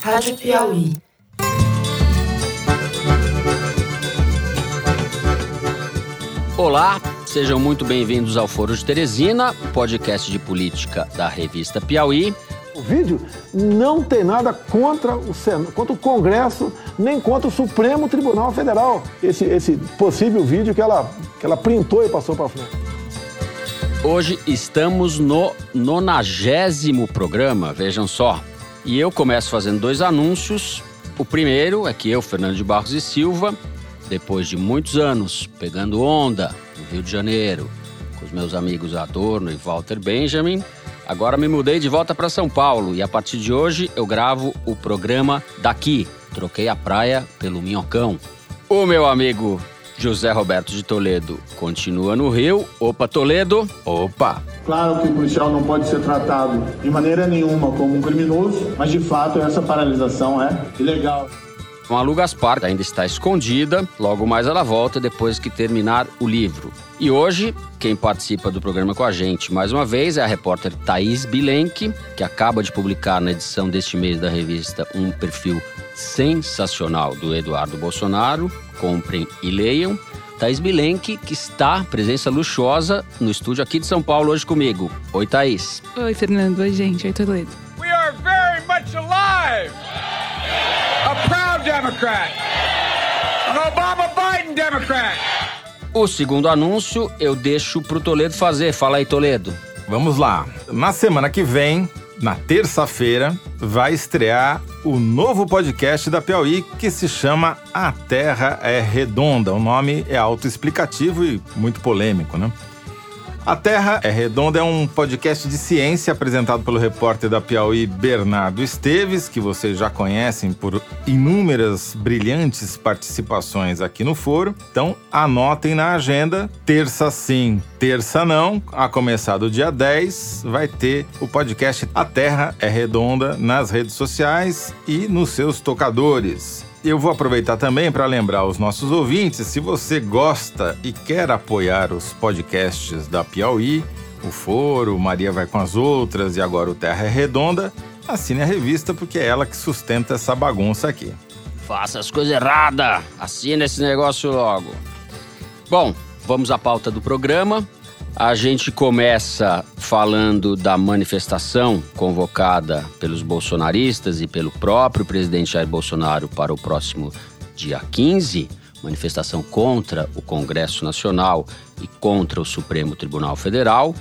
Rádio Piauí. Olá, sejam muito bem-vindos ao Foro de Teresina, podcast de política da revista Piauí. O vídeo não tem nada contra o, Senado, contra o Congresso, nem contra o Supremo Tribunal Federal. Esse, esse possível vídeo que ela, que ela printou e passou para frente. Hoje estamos no nonagésimo programa, vejam só. E eu começo fazendo dois anúncios. O primeiro é que eu, Fernando de Barros e Silva, depois de muitos anos pegando onda no Rio de Janeiro, com os meus amigos Adorno e Walter Benjamin, agora me mudei de volta para São Paulo e a partir de hoje eu gravo o programa daqui. Troquei a praia pelo Minhocão. O meu amigo José Roberto de Toledo continua no Rio. Opa, Toledo. Opa. Claro que o policial não pode ser tratado de maneira nenhuma como um criminoso, mas de fato essa paralisação é ilegal. A Lu Gaspar ainda está escondida, logo mais ela volta depois que terminar o livro. E hoje, quem participa do programa com a gente mais uma vez é a repórter Thaís Bilenque, que acaba de publicar na edição deste mês da revista um perfil sensacional do Eduardo Bolsonaro. Comprem e leiam. Thaís Bilenque, que está, presença luxuosa, no estúdio aqui de São Paulo hoje comigo. Oi, Thaís. Oi, Fernando. Oi, gente. Oi, Toledo. We are very much alive. A proud Democrat. An Obama-Biden Democrat. O segundo anúncio eu deixo pro Toledo fazer. Fala aí, Toledo. Vamos lá. Na semana que vem, na terça-feira, vai estrear o novo podcast da Piauí que se chama A Terra é Redonda. O nome é autoexplicativo e muito polêmico, né? A Terra é Redonda é um podcast de ciência apresentado pelo repórter da Piauí Bernardo Esteves, que vocês já conhecem por inúmeras brilhantes participações aqui no foro. Então, anotem na agenda, terça sim, terça não, a começar do dia 10, vai ter o podcast A Terra é Redonda nas redes sociais e nos seus tocadores. Eu vou aproveitar também para lembrar aos nossos ouvintes, se você gosta e quer apoiar os podcasts da Piauí, o Foro, Maria vai com as outras e agora o Terra é Redonda, assine a revista porque é ela que sustenta essa bagunça aqui. Faça as coisas erradas, assine esse negócio logo. Bom, vamos à pauta do programa. A gente começa falando da manifestação convocada pelos bolsonaristas e pelo próprio presidente Jair Bolsonaro para o próximo dia 15, manifestação contra o Congresso Nacional e contra o Supremo Tribunal Federal.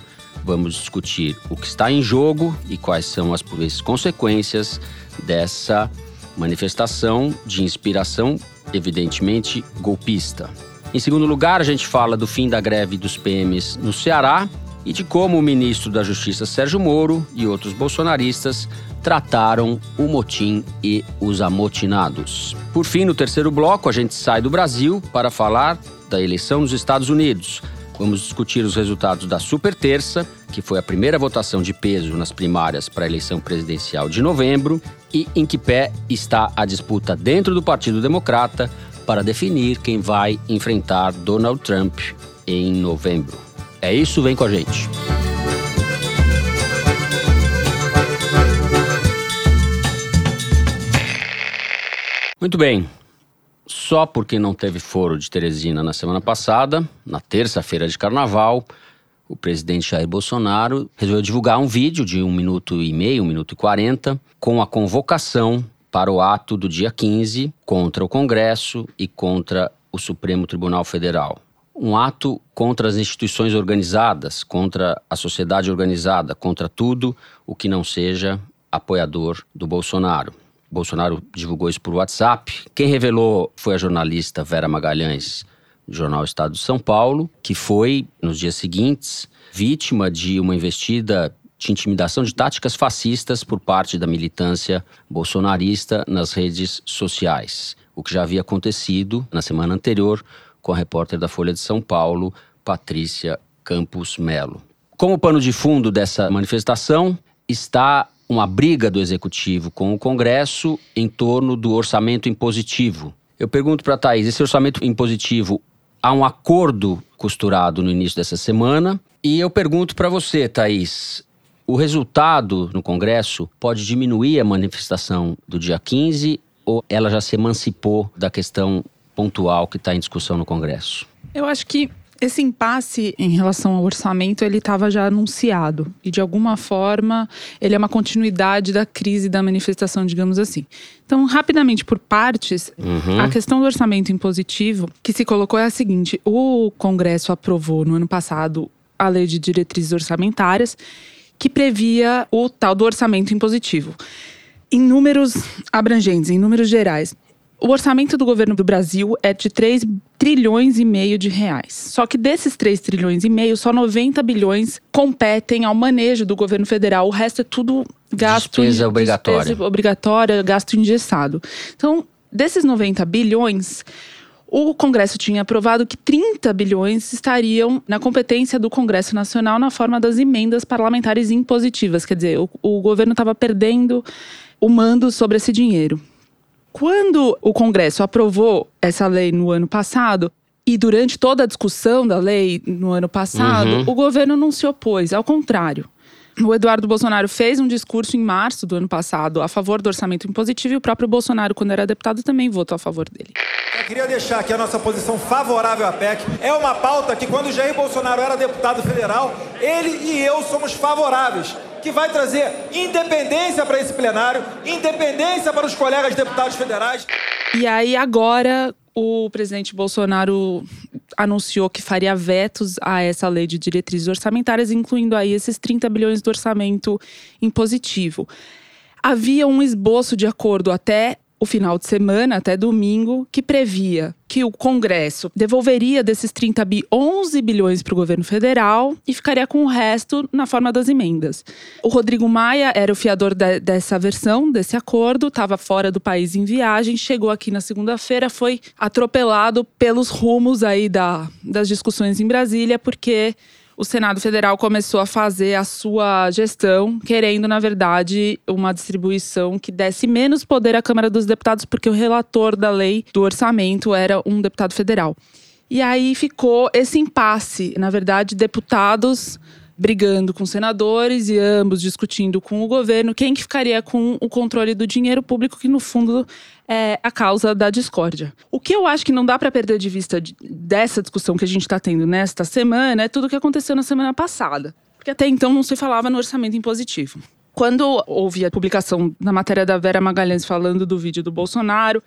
Vamos discutir o que está em jogo e quais são as possíveis consequências dessa manifestação de inspiração evidentemente golpista. Em segundo lugar, a gente fala do fim da greve dos PMs no Ceará e de como o ministro da Justiça Sérgio Moro e outros bolsonaristas trataram o motim e os amotinados. Por fim, no terceiro bloco, a gente sai do Brasil para falar da eleição nos Estados Unidos. Vamos discutir os resultados da Super Terça, que foi a primeira votação de peso nas primárias para a eleição presidencial de novembro, e em que pé está a disputa dentro do Partido Democrata para definir quem vai enfrentar Donald Trump em novembro. É isso, vem com a gente. Muito bem. Só porque não teve foro de Teresina na semana passada, na terça-feira de carnaval, o presidente Jair Bolsonaro resolveu divulgar um vídeo de um minuto e meio, um minuto e quarenta, com a convocação para o ato do dia 15 contra o Congresso e contra o Supremo Tribunal Federal. Um ato contra as instituições organizadas, contra a sociedade organizada, contra tudo o que não seja apoiador do Bolsonaro. Bolsonaro divulgou isso por WhatsApp. Quem revelou foi a jornalista Vera Magalhães, do jornal Estado de São Paulo, que foi, nos dias seguintes, vítima de uma investida de intimidação de táticas fascistas por parte da militância bolsonarista nas redes sociais, o que já havia acontecido na semana anterior com a repórter da Folha de São Paulo, Patrícia Campos Melo. Como pano de fundo dessa manifestação está uma briga do executivo com o Congresso em torno do orçamento impositivo. Eu pergunto para a Thaís, esse orçamento impositivo há um acordo costurado no início dessa semana? E eu pergunto para você, Thaís, O resultado no Congresso pode diminuir a manifestação do dia 15 ou ela já se emancipou da questão pontual que está em discussão no Congresso? Eu acho que esse impasse em relação ao orçamento, ele estava já anunciado. E, de alguma forma, ele é uma continuidade da crise da manifestação, digamos assim. Então, rapidamente, por partes, Uhum. a questão do orçamento impositivo que se colocou é a seguinte: o Congresso aprovou no ano passado a lei de diretrizes orçamentárias, que previa o tal do orçamento impositivo. Em números abrangentes, em números gerais, o orçamento do governo do Brasil é de 3 trilhões e meio de reais. Só que desses 3 trilhões e meio, só 90 bilhões competem ao manejo do governo federal. O resto é tudo gasto Despesa obrigatória. despesa obrigatória, gasto engessado. Então, desses 90 bilhões, o Congresso tinha aprovado que 30 bilhões estariam na competência do Congresso Nacional na forma das emendas parlamentares impositivas. Quer dizer, o, o governo estava perdendo o mando sobre esse dinheiro. Quando o Congresso aprovou essa lei no ano passado, e durante toda a discussão da lei no ano passado, Uhum. o governo não se opôs, ao contrário. O Eduardo Bolsonaro fez um discurso em março do ano passado a favor do orçamento impositivo e o próprio Bolsonaro, quando era deputado, também votou a favor dele. Eu queria deixar aqui a nossa posição favorável à PEC. É uma pauta que, quando Jair Bolsonaro era deputado federal, ele e eu somos favoráveis. Que vai trazer independência para esse plenário, independência para os colegas deputados federais. E aí, agora, o presidente Bolsonaro anunciou que faria vetos a essa lei de diretrizes orçamentárias, incluindo aí esses 30 bilhões do orçamento impositivo. Havia um esboço de acordo até o final de semana, até domingo, que previa que o Congresso devolveria desses 30 bi 11 bilhões para o governo federal e ficaria com o resto na forma das emendas. O Rodrigo Maia era o fiador de- dessa versão, desse acordo, estava fora do país em viagem, chegou aqui na segunda-feira, foi atropelado pelos rumos aí da, das discussões em Brasília, porque o Senado Federal começou a fazer a sua gestão, querendo, na verdade, uma distribuição que desse menos poder à Câmara dos Deputados, porque o relator da lei do orçamento era um deputado federal. E aí ficou esse impasse. Na verdade, deputados brigando com senadores e ambos discutindo com o governo quem que ficaria com o controle do dinheiro público, que no fundo é a causa da discórdia. O que eu acho que não dá para perder de vista de- dessa discussão que a gente está tendo nesta semana é tudo o que aconteceu na semana passada. Porque até então não se falava no orçamento impositivo. Quando houve a publicação da matéria da Vera Magalhães falando do vídeo do Bolsonaro,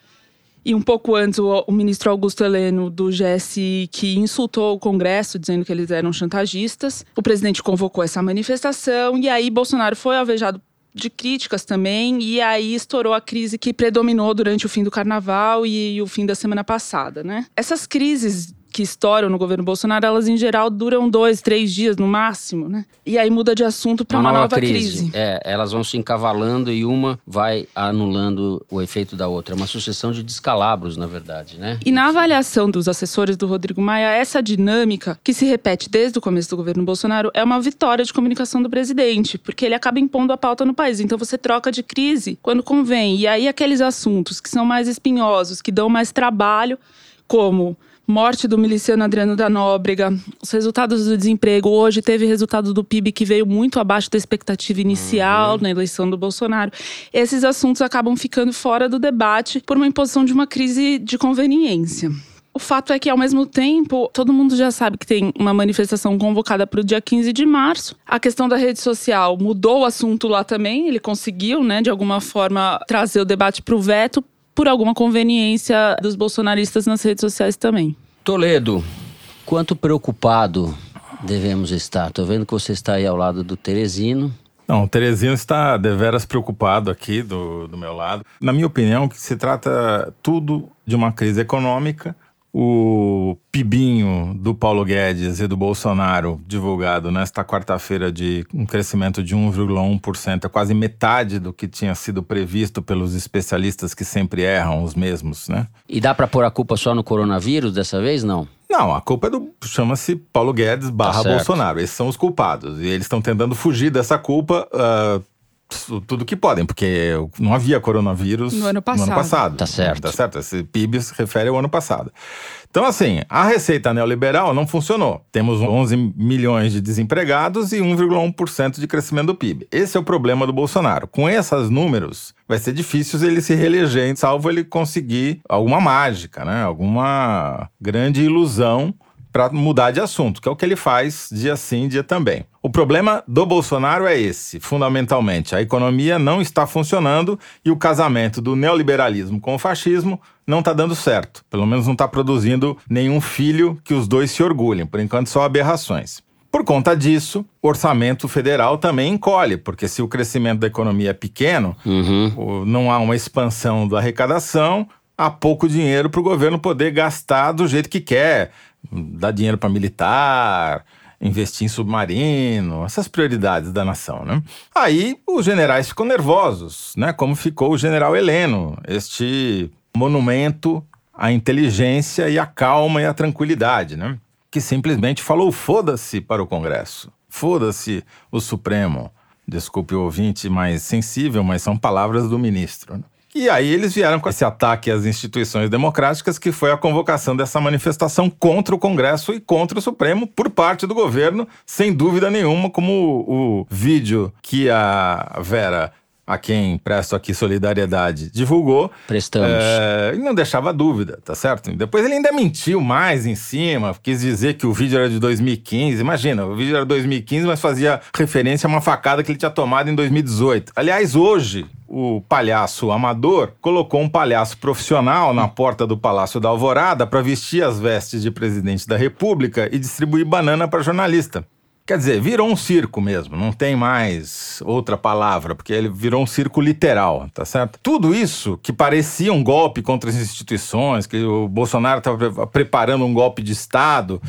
e um pouco antes, o, o ministro Augusto Heleno, do GSI, que insultou o Congresso, dizendo que eles eram chantagistas. O presidente convocou essa manifestação e aí Bolsonaro foi alvejado de críticas também. E aí estourou a crise que predominou durante o fim do carnaval e, e o fim da semana passada, né? Essas crises que estouram no governo Bolsonaro, elas em geral duram dois, três dias no máximo, né? E aí muda de assunto para uma, nova, crise. É, elas vão se encavalando e uma vai anulando o efeito da outra. É uma sucessão de descalabros, na verdade, né? E na avaliação dos assessores do Rodrigo Maia, essa dinâmica, que se repete desde o começo do governo Bolsonaro, é uma vitória de comunicação do presidente, porque ele acaba impondo a pauta no país. Então você troca de crise quando convém. E aí aqueles assuntos que são mais espinhosos, que dão mais trabalho, como morte do miliciano Adriano da Nóbrega, os resultados do desemprego. Hoje teve resultado do PIB que veio muito abaixo da expectativa inicial na eleição do Bolsonaro. Esses assuntos acabam ficando fora do debate por uma imposição de uma crise de conveniência. O fato é que, ao mesmo tempo, todo mundo já sabe que tem uma manifestação convocada para o dia 15 de março. A questão da rede social mudou o assunto lá também. Ele conseguiu, né, de alguma forma, trazer o debate para o veto por alguma conveniência dos bolsonaristas nas redes sociais também. Toledo, quanto preocupado devemos estar? Tô vendo que você está aí ao lado do Teresino. Não, o Terezinho está deveras preocupado aqui do, do meu lado. Na minha opinião, que se trata tudo de uma crise econômica. O pibinho do Paulo Guedes e do Bolsonaro, divulgado nesta quarta-feira de um crescimento de 1,1%, é quase metade do que tinha sido previsto pelos especialistas que sempre erram, os mesmos, né? E dá para pôr a culpa só no coronavírus dessa vez? Não. Não, a culpa é do. chama-se Paulo Guedes barra certo. Bolsonaro. Esses são os culpados. E eles estão tentando fugir dessa culpa, ah, tudo que podem, porque não havia coronavírus No ano passado. passado. Tá certo. Tá certo. Esse PIB se refere ao ano passado. Então, assim, a receita neoliberal não funcionou. Temos 11 milhões de desempregados e 1,1% de crescimento do PIB. Esse é o problema do Bolsonaro. Com esses números, vai ser difícil ele se reeleger, salvo ele conseguir alguma mágica, né? Alguma grande ilusão para mudar de assunto, que é o que ele faz dia sim, dia também. O problema do Bolsonaro é esse, fundamentalmente. A economia não está funcionando e o casamento do neoliberalismo com o fascismo não está dando certo. Pelo menos não está produzindo nenhum filho que os dois se orgulhem. Por enquanto, só aberrações. Por conta disso, o orçamento federal também encolhe, porque se o crescimento da economia é pequeno, o- não há uma expansão da arrecadação, há pouco dinheiro para o governo poder gastar do jeito que quer. Dar dinheiro para militar, investir em submarino, essas prioridades da nação, né? Aí os generais ficam nervosos, né? Como ficou o general Heleno, este monumento à inteligência e à calma e à tranquilidade, né? Que simplesmente falou foda-se para o Congresso. Foda-se o Supremo. Desculpe o ouvinte mais sensível, mas são palavras do ministro. né? E aí eles vieram com esse ataque às instituições democráticas, que foi a convocação dessa manifestação contra o Congresso e contra o Supremo por parte do governo, sem dúvida nenhuma, como o, o vídeo que a Vera, a quem presto aqui solidariedade, divulgou. Prestamos. É, e não deixava dúvida, tá certo? Depois ele ainda mentiu mais em cima, quis dizer que o vídeo era de 2015. Imagina, o vídeo era 2015, mas fazia referência a uma facada que ele tinha tomado em 2018. Aliás, hoje, o palhaço amador colocou um palhaço profissional na porta do Palácio da Alvorada para vestir as vestes de presidente da República e distribuir banana para jornalista. Quer dizer, virou um circo mesmo, não tem mais outra palavra, porque ele virou um circo literal, tá certo? Tudo isso que parecia um golpe contra as instituições, que o Bolsonaro estava preparando um golpe de Estado.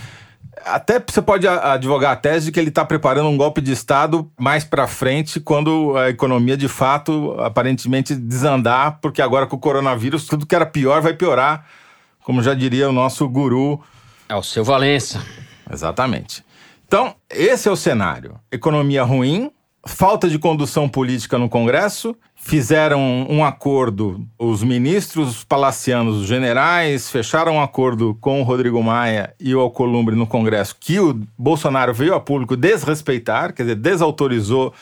Até você pode advogar a tese de que ele está preparando um golpe de Estado mais para frente, quando a economia de fato aparentemente desandar, porque agora com o coronavírus tudo que era pior vai piorar, como já diria o nosso guru É o seu Valença. Exatamente. Então, esse é o cenário. Economia ruim, falta de condução política no Congresso, fizeram um acordo, os ministros palacianos, os generais, fecharam um acordo com o Rodrigo Maia e o Alcolumbre no Congresso, que o Bolsonaro veio a público desrespeitar, quer dizer, desautorizou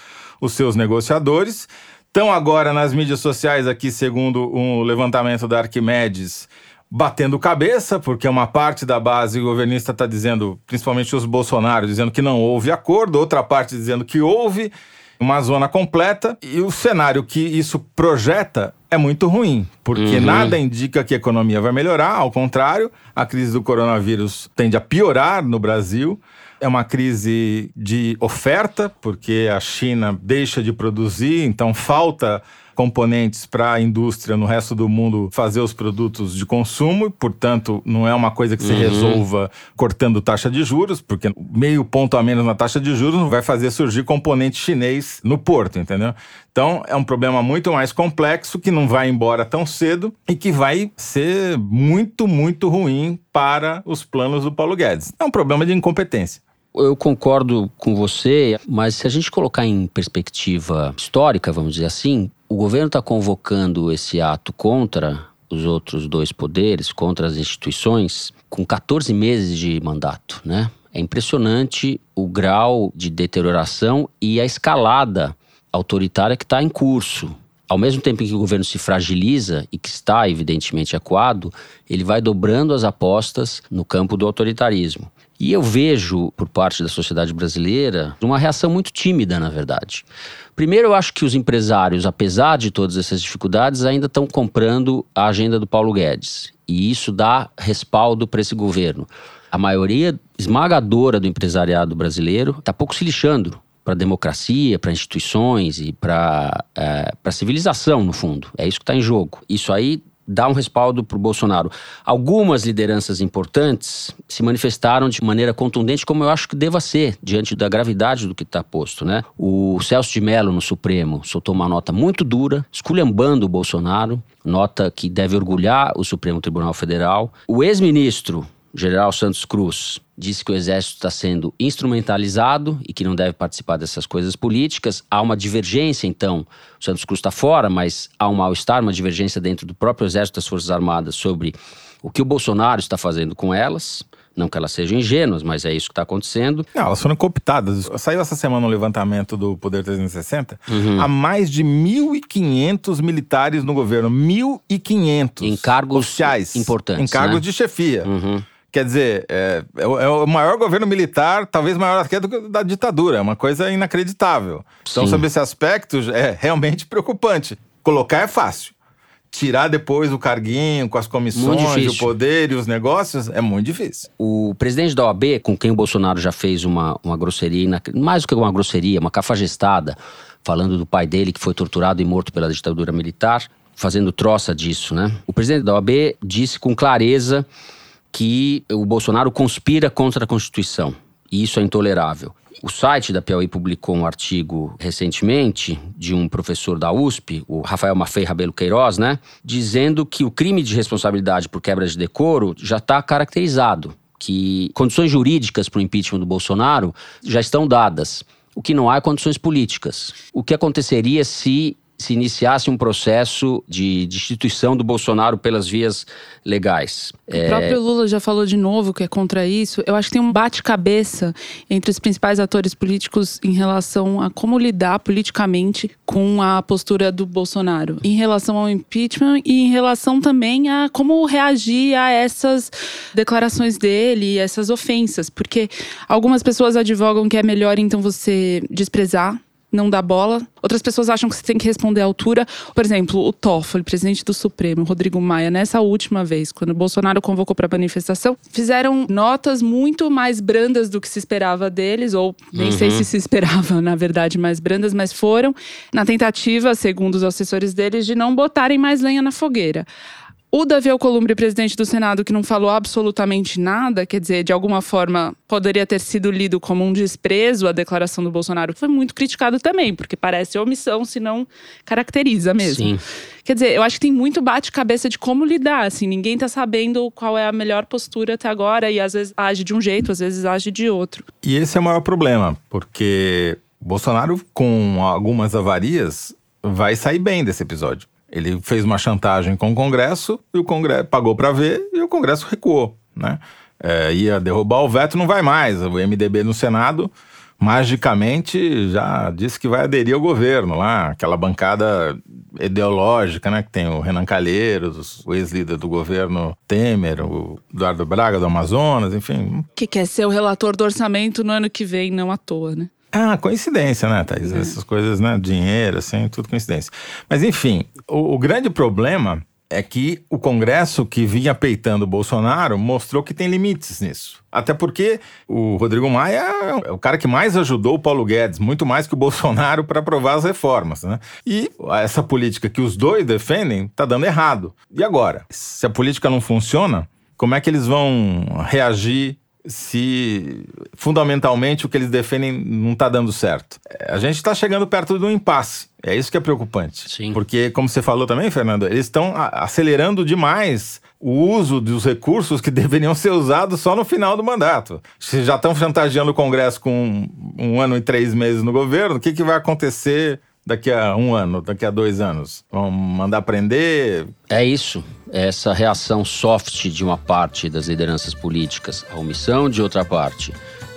os seus negociadores. Estão agora nas mídias sociais aqui, segundo um levantamento da Arquimedes, batendo cabeça, porque uma parte da base governista está dizendo, principalmente os Bolsonaro, dizendo que não houve acordo, outra parte dizendo que houve, uma zona completa, e o cenário que isso projeta é muito ruim, porque nada indica que a economia vai melhorar, ao contrário, a crise do coronavírus tende a piorar no Brasil. É uma crise de oferta, porque a China deixa de produzir, então falta componentes para a indústria no resto do mundo fazer os produtos de consumo, e, portanto, não é uma coisa que se resolva cortando taxa de juros, porque meio ponto a menos na taxa de juros não vai fazer surgir componente chinês no porto, entendeu? Então, é um problema muito mais complexo que não vai embora tão cedo e que vai ser muito, muito ruim para os planos do Paulo Guedes. É um problema de incompetência. Eu concordo com você, mas se a gente colocar em perspectiva histórica, vamos dizer assim, o governo está convocando esse ato contra os outros dois poderes, contra as instituições, com 14 meses de mandato, né? É impressionante o grau de deterioração e a escalada autoritária que está em curso. Ao mesmo tempo em que o governo se fragiliza e que está evidentemente acuado, ele vai dobrando as apostas no campo do autoritarismo. E eu vejo, por parte da sociedade brasileira, uma reação muito tímida, na verdade. Primeiro, eu acho que os empresários, apesar de todas essas dificuldades, ainda estão comprando a agenda do Paulo Guedes. E isso dá respaldo para esse governo. A maioria esmagadora do empresariado brasileiro está pouco se lixando para a democracia, para instituições e para é, a civilização, no fundo. É isso que está em jogo. Isso aí dá um respaldo para o Bolsonaro. Algumas lideranças importantes se manifestaram de maneira contundente, como eu acho que deva ser, diante da gravidade do que está posto. Né? O Celso de Mello, no Supremo, soltou uma nota muito dura, esculhambando o Bolsonaro, nota que deve orgulhar o Supremo Tribunal Federal. O ex-ministro General Santos Cruz, disse que o exército está sendo instrumentalizado e que não deve participar dessas coisas políticas. Há uma divergência, então. O Santos Cruz está fora, mas há um mal-estar, uma divergência dentro do próprio exército das Forças Armadas sobre o que o Bolsonaro está fazendo com elas. Não que elas sejam ingênuas, mas é isso que está acontecendo. Não, elas foram cooptadas. Saiu essa semana um levantamento do Poder 360. Há mais de 1.500 militares no governo. 1.500. Em cargos oficiais. importantes, Em cargos né? de chefia. Uhum. Quer dizer, é, é o- é o maior governo militar, talvez maior até do que da ditadura. É uma coisa inacreditável. Então, Sim. sobre esse aspecto, é realmente preocupante. Colocar é fácil. Tirar depois o carguinho com as comissões, o poder e os negócios é muito difícil. O presidente da OAB, com quem o Bolsonaro já fez uma, uma grosseria, mais do que uma grosseria, uma cafajestada, falando do pai dele que foi torturado e morto pela ditadura militar, fazendo troça disso, né? O presidente da OAB disse com clareza que o Bolsonaro conspira contra a Constituição. E isso é intolerável. O site da Piauí publicou um artigo recentemente de um professor da USP, o Rafael Maffei Rabelo Queiroz, né? Dizendo que o crime de responsabilidade por quebra de decoro já está caracterizado. Que condições jurídicas para o impeachment do Bolsonaro já estão dadas. O que não há é condições políticas. O que aconteceria se se iniciasse um processo de destituição do Bolsonaro pelas vias legais? O próprio Lula já falou de novo que é contra isso. Eu acho que tem um bate-cabeça entre os principais atores políticos em relação a como lidar politicamente com a postura do Bolsonaro, em relação ao impeachment e em relação também a como reagir a essas declarações dele, essas ofensas, porque algumas pessoas advogam que é melhor então você desprezar não dá bola. Outras pessoas acham que você tem que responder à altura. Por exemplo, o Toffoli, presidente do Supremo, Rodrigo Maia, nessa última vez, quando o Bolsonaro convocou para a manifestação, fizeram notas muito mais brandas do que se esperava deles, ou nem sei se se esperava, na verdade, mais brandas, mas foram na tentativa, segundo os assessores deles, de não botarem mais lenha na fogueira. O Davi Alcolumbre, presidente do Senado, que não falou absolutamente nada, quer dizer, de alguma forma poderia ter sido lido como um desprezo à declaração do Bolsonaro, foi muito criticado também, porque parece omissão, se não caracteriza mesmo. Sim. Quer dizer, eu acho que tem muito bate-cabeça de como lidar, assim, ninguém tá sabendo qual é a melhor postura até agora e às vezes age de um jeito, às vezes age de outro. E esse é o maior problema, porque Bolsonaro, com algumas avarias, vai sair bem desse episódio. Ele fez uma chantagem com o Congresso e o Congresso pagou para ver e o Congresso recuou, né? É, ia derrubar o veto, não vai mais. O MDB no Senado magicamente já disse que vai aderir ao governo lá, aquela bancada ideológica, né, que tem o Renan Calheiros, o ex-líder do governo Temer, o Eduardo Braga do Amazonas, enfim, Que quer ser o relator do orçamento no ano que vem, não à toa, né? Ah, coincidência, né, Thaís? Essas coisas, né? Dinheiro, assim, tudo coincidência. Mas, enfim, o, o grande problema é que o Congresso que vinha peitando o Bolsonaro mostrou que tem limites nisso. Até porque o Rodrigo Maia é o cara que mais ajudou o Paulo Guedes, muito mais que o Bolsonaro, para aprovar as reformas, né? E essa política que os dois defendem tá dando errado. E agora? Se a política não funciona, como é que eles vão reagir se fundamentalmente o que eles defendem não está dando certo. A gente está chegando perto de um impasse. É isso que é preocupante. Sim. Porque, como você falou também, Fernando, eles estão acelerando demais o uso dos recursos que deveriam ser usados só no final do mandato. Se já estão chantageando o Congresso com um, um ano e três meses no governo, o que, que vai acontecer daqui a um ano, daqui a dois anos? Vão mandar prender? É isso. Essa reação soft de uma parte das lideranças políticas, a omissão de outra parte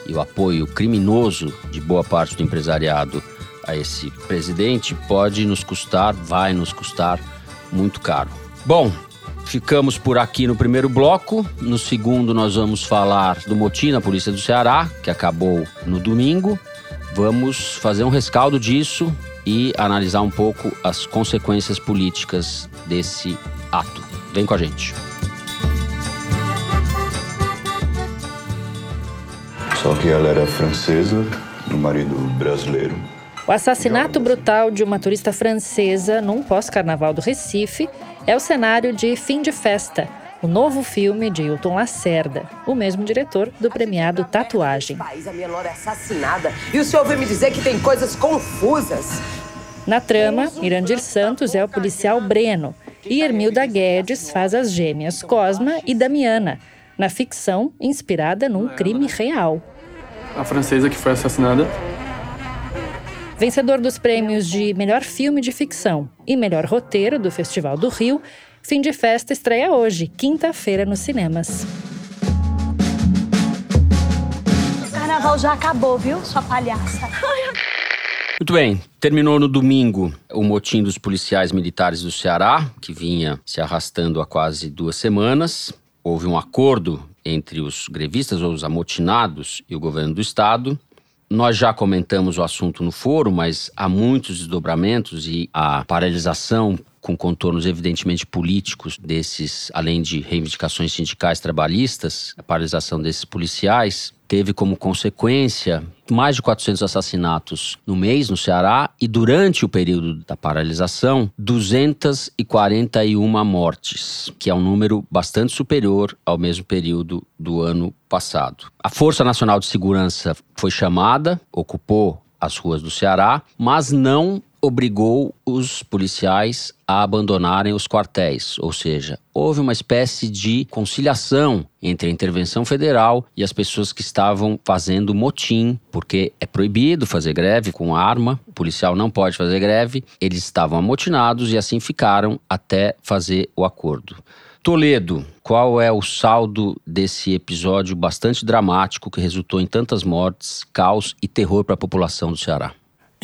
e o apoio criminoso de boa parte do empresariado a esse presidente pode nos custar, vai nos custar muito caro. Bom, ficamos por aqui no primeiro bloco. No segundo, nós vamos falar do motim na Polícia do Ceará, que acabou no domingo. Vamos fazer um rescaldo disso e analisar um pouco as consequências políticas desse ato. Vem com a gente. Só que ela era francesa, o marido brasileiro. O assassinato brutal de uma turista francesa num pós-carnaval do Recife é o cenário de Fim de Festa, o novo filme de Hilton Lacerda, o mesmo diretor do premiado Tatuagem. país, a minha é assassinada. E o senhor veio me dizer que tem coisas confusas. Na trama, Irandir Santos é o policial Breno e Hermilda Guedes faz as gêmeas Cosma e Damiana, na ficção inspirada num crime real. A francesa que foi assassinada. Vencedor dos prêmios de melhor filme de ficção e melhor roteiro do Festival do Rio, Fim de Festa estreia hoje, quinta-feira, nos cinemas. O carnaval já acabou, viu, sua palhaça? Muito bem, terminou no domingo o motim dos policiais militares do Ceará, que vinha se arrastando há quase duas semanas. Houve um acordo entre os grevistas ou os amotinados e o governo do estado. Nós já comentamos o assunto no foro, mas há muitos desdobramentos e a paralisação com contornos evidentemente políticos desses, além de reivindicações sindicais trabalhistas, a paralisação desses policiais teve como consequência mais de 400 assassinatos no mês no Ceará e durante o período da paralisação 241 mortes, que é um número bastante superior ao mesmo período do ano passado. A Força Nacional de Segurança foi chamada, ocupou as ruas do Ceará, mas não obrigou os policiais a abandonarem os quartéis, ou seja, houve uma espécie de conciliação entre a intervenção federal e as pessoas que estavam fazendo motim, porque é proibido fazer greve com arma, o policial não pode fazer greve, eles estavam amotinados e assim ficaram até fazer o acordo. Toledo, qual é o saldo desse episódio bastante dramático que resultou em tantas mortes, caos e terror para a população do Ceará?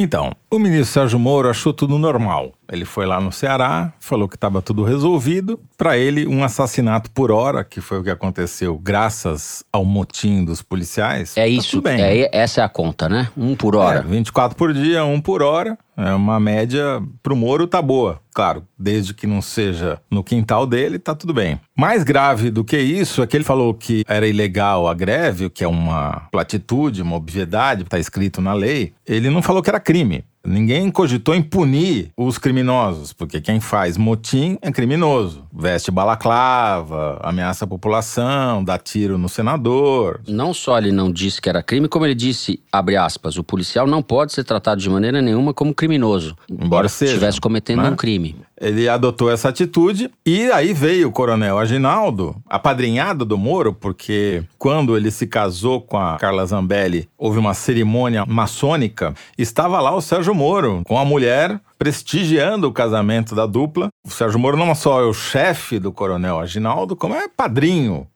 Então, o ministro Sérgio Moro achou tudo normal. Ele foi lá no Ceará, falou que estava tudo resolvido. Para ele, um assassinato por hora, que foi o que aconteceu graças ao motim dos policiais. É isso, tá bem. É, essa é a conta, né? Um por hora. É, 24 por dia, um por hora. É uma média pro Moro tá boa. Claro, desde que não seja no quintal dele, tá tudo bem. Mais grave do que isso é que ele falou que era ilegal a greve, o que é uma platitude, uma obviedade, tá escrito na lei. Ele não falou que era crime. Ninguém cogitou em punir os criminosos, porque quem faz motim é criminoso. Veste balaclava, ameaça a população, dá tiro no senador. Não só ele não disse que era crime, como ele disse, abre aspas, o policial não pode ser tratado de maneira nenhuma como criminoso, embora seja, estivesse cometendo né? um crime. Ele adotou essa atitude e aí veio o coronel Aginaldo, apadrinhado do Moro, porque quando ele se casou com a Carla Zambelli, houve uma cerimônia maçônica, estava lá o Sérgio Moro com a mulher prestigiando o casamento da dupla. O Sérgio Moro não só é o chefe do coronel Aginaldo, como é padrinho.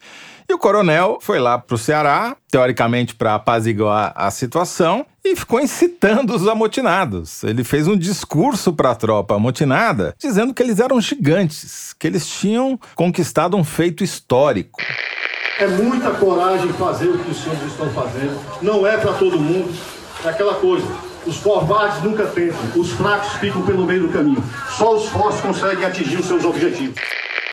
E o coronel foi lá para o Ceará, teoricamente para apaziguar a situação, e ficou incitando os amotinados. Ele fez um discurso para a tropa amotinada, dizendo que eles eram gigantes, que eles tinham conquistado um feito histórico. É muita coragem fazer o que os senhores estão fazendo. Não é para todo mundo. É aquela coisa. Os covardes nunca tentam. Os fracos ficam pelo meio do caminho. Só os fortes conseguem atingir os seus objetivos.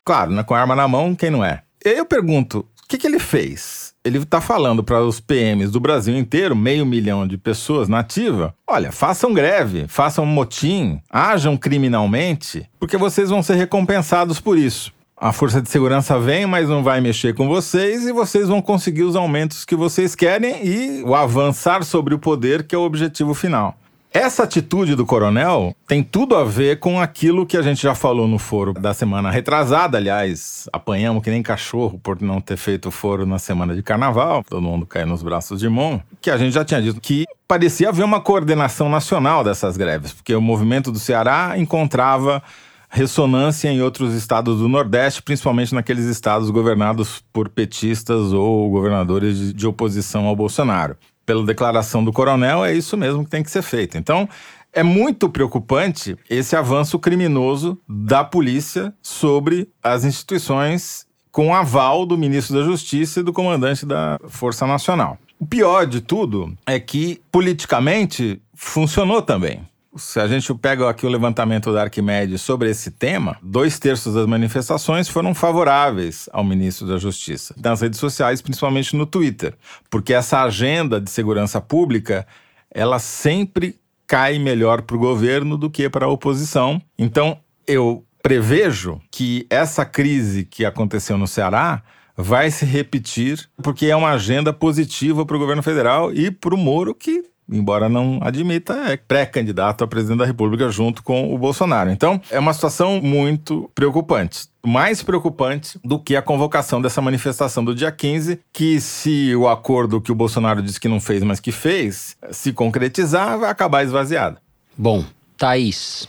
Claro, né, com a arma na mão, quem não é? E eu pergunto, que, que ele fez? Ele está falando para os PMs do Brasil inteiro, meio milhão de pessoas na ativa, olha, façam greve, façam motim, ajam criminalmente, porque vocês vão ser recompensados por isso. A força de segurança vem, mas não vai mexer com vocês e vocês vão conseguir os aumentos que vocês querem e o avançar sobre o poder, que é o objetivo final. Essa atitude do coronel tem tudo a ver com aquilo que a gente já falou no foro da semana retrasada, aliás, apanhamos que nem cachorro por não ter feito o foro na semana de carnaval, todo mundo caiu nos braços de mão, que a gente já tinha dito que parecia haver uma coordenação nacional dessas greves, porque o movimento do Ceará encontrava ressonância em outros estados do Nordeste, principalmente naqueles estados governados por petistas ou governadores de, de oposição ao Bolsonaro. Pela declaração do coronel, é isso mesmo que tem que ser feito. Então, é muito preocupante esse avanço criminoso da polícia sobre as instituições com aval do ministro da Justiça e do comandante da Força Nacional. O pior de tudo é que, politicamente, funcionou também. Se a gente pega aqui o levantamento da Arquimedes sobre esse tema, dois terços das manifestações foram favoráveis ao ministro da Justiça, nas redes sociais, principalmente no Twitter, porque essa agenda de segurança pública, ela sempre cai melhor para o governo do que para a oposição. Então, eu prevejo que essa crise que aconteceu no Ceará vai se repetir, porque é uma agenda positiva para o governo federal e para o Moro, que embora não admita, é pré-candidato a presidente da República junto com o Bolsonaro. Então, é uma situação muito preocupante. Mais preocupante do que a convocação dessa manifestação do dia 15, que se o acordo que o Bolsonaro disse que não fez, mas que fez, se concretizar, vai acabar esvaziado. Bom, Thaís.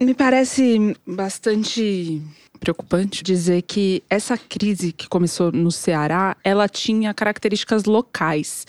Me parece bastante preocupante dizer que essa crise que começou no Ceará, ela tinha características locais.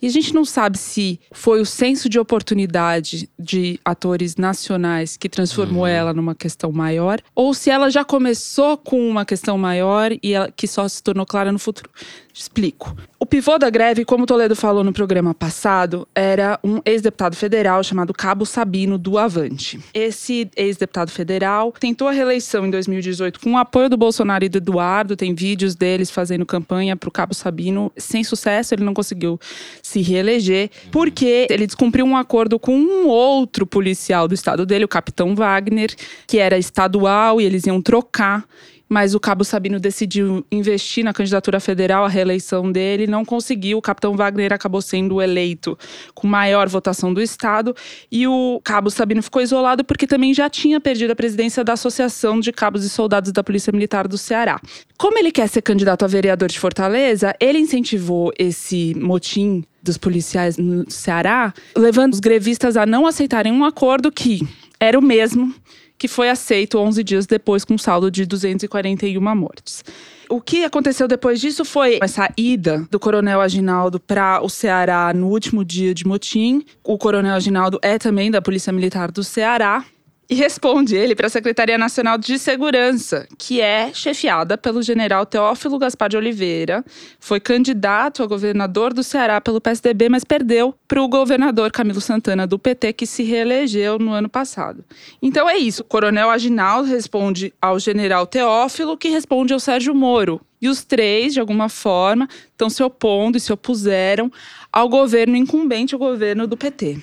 E a gente não sabe se foi o senso de oportunidade de atores nacionais que transformou uhum. ela numa questão maior, ou se ela já começou com uma questão maior e ela, que só se tornou clara no futuro. Explico. O pivô da greve, como Toledo falou no programa passado, era um ex-deputado federal chamado Cabo Sabino do Avante. Esse ex-deputado federal tentou a reeleição em 2018 com o apoio do Bolsonaro e do Eduardo. Tem vídeos deles fazendo campanha para o Cabo Sabino. Sem sucesso, ele não conseguiu se reeleger, porque ele descumpriu um acordo com um outro policial do estado dele, o capitão Wagner, que era estadual e eles iam trocar mas o Cabo Sabino decidiu investir na candidatura federal, a reeleição dele, não conseguiu. O capitão Wagner acabou sendo eleito com maior votação do Estado e o Cabo Sabino ficou isolado porque também já tinha perdido a presidência da Associação de Cabos e Soldados da Polícia Militar do Ceará. Como ele quer ser candidato a vereador de Fortaleza, ele incentivou esse motim dos policiais no Ceará, levando os grevistas a não aceitarem um acordo que era o mesmo que foi aceito 11 dias depois com um saldo de 241 mortes. O que aconteceu depois disso foi essa ida do Coronel Aginaldo para o Ceará no último dia de motim. O Coronel Aginaldo é também da Polícia Militar do Ceará. E responde ele para a Secretaria Nacional de Segurança, que é chefiada pelo general Teófilo Gaspar de Oliveira. Foi candidato a governador do Ceará pelo PSDB, mas perdeu para o governador Camilo Santana do PT, que se reelegeu no ano passado. Então é isso. O coronel Aginaldo responde ao general Teófilo, que responde ao Sérgio Moro, e os três, de alguma forma, estão se opondo e se opuseram ao governo incumbente, o governo do PT.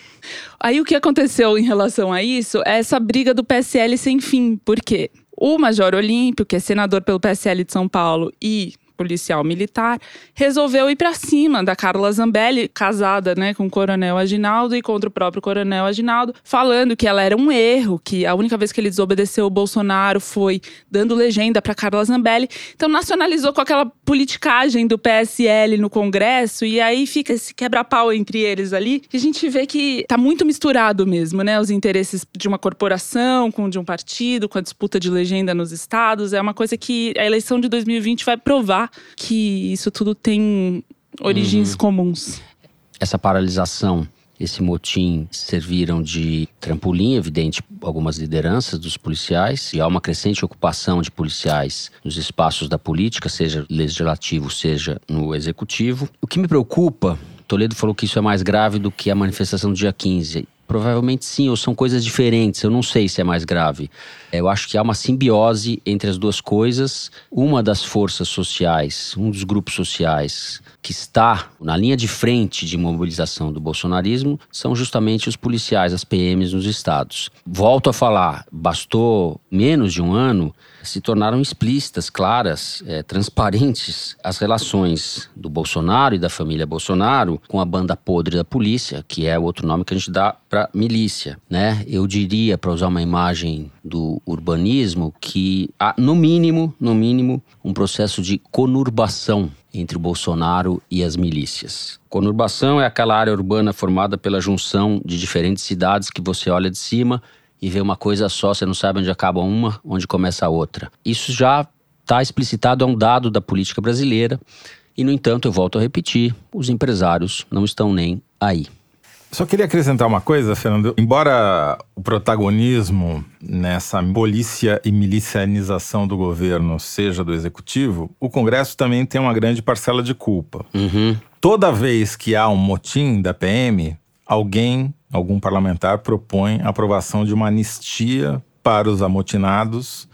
Aí o que aconteceu em relação a isso é essa briga do PSL sem fim. Por quê? O Major Olímpio, que é senador pelo PSL de São Paulo e policial militar, resolveu ir para cima da Carla Zambelli, casada né, com o coronel Aginaldo e contra o próprio coronel Aginaldo, falando que ela era um erro, que a única vez que ele desobedeceu o Bolsonaro foi dando legenda para Carla Zambelli. Então nacionalizou com aquela politicagem do PSL no Congresso e aí fica esse quebra-pau entre eles ali. E a gente vê que tá muito misturado mesmo, né? Os interesses de uma corporação com de um partido, com a disputa de legenda nos estados. É uma coisa que a eleição de 2020 vai provar que isso tudo tem origens uhum. comuns. Essa paralisação, esse motim serviram de trampolim, evidente, algumas lideranças dos policiais, e há uma crescente ocupação de policiais nos espaços da política, seja legislativo, seja no executivo. O que me preocupa, Toledo falou que isso é mais grave do que a manifestação do dia 15. Provavelmente sim, ou são coisas diferentes, eu não sei se é mais grave. Eu acho que há uma simbiose entre as duas coisas. Uma das forças sociais, um dos grupos sociais que está na linha de frente de mobilização do bolsonarismo são justamente os policiais, as PMs nos estados. Volto a falar, bastou menos de um ano se tornaram explícitas, claras, é, transparentes as relações do Bolsonaro e da família Bolsonaro com a banda podre da polícia, que é o outro nome que a gente dá para milícia, né? Eu diria, para usar uma imagem urbanismo, que há, no mínimo, no mínimo, um processo de conurbação entre o Bolsonaro e as milícias. Conurbação é aquela área urbana formada pela junção de diferentes cidades que você olha de cima e vê uma coisa só, você não sabe onde acaba uma, onde começa a outra. Isso já está explicitado, é um dado da política brasileira. E, no entanto, eu volto a repetir: os empresários não estão nem aí. Só queria acrescentar uma coisa, Fernando. Embora o protagonismo nessa polícia e milicianização do governo seja do executivo, o Congresso também tem uma grande parcela de culpa. Uhum. Toda vez que há um motim da PM, alguém algum parlamentar propõe a aprovação de uma anistia para os amotinados,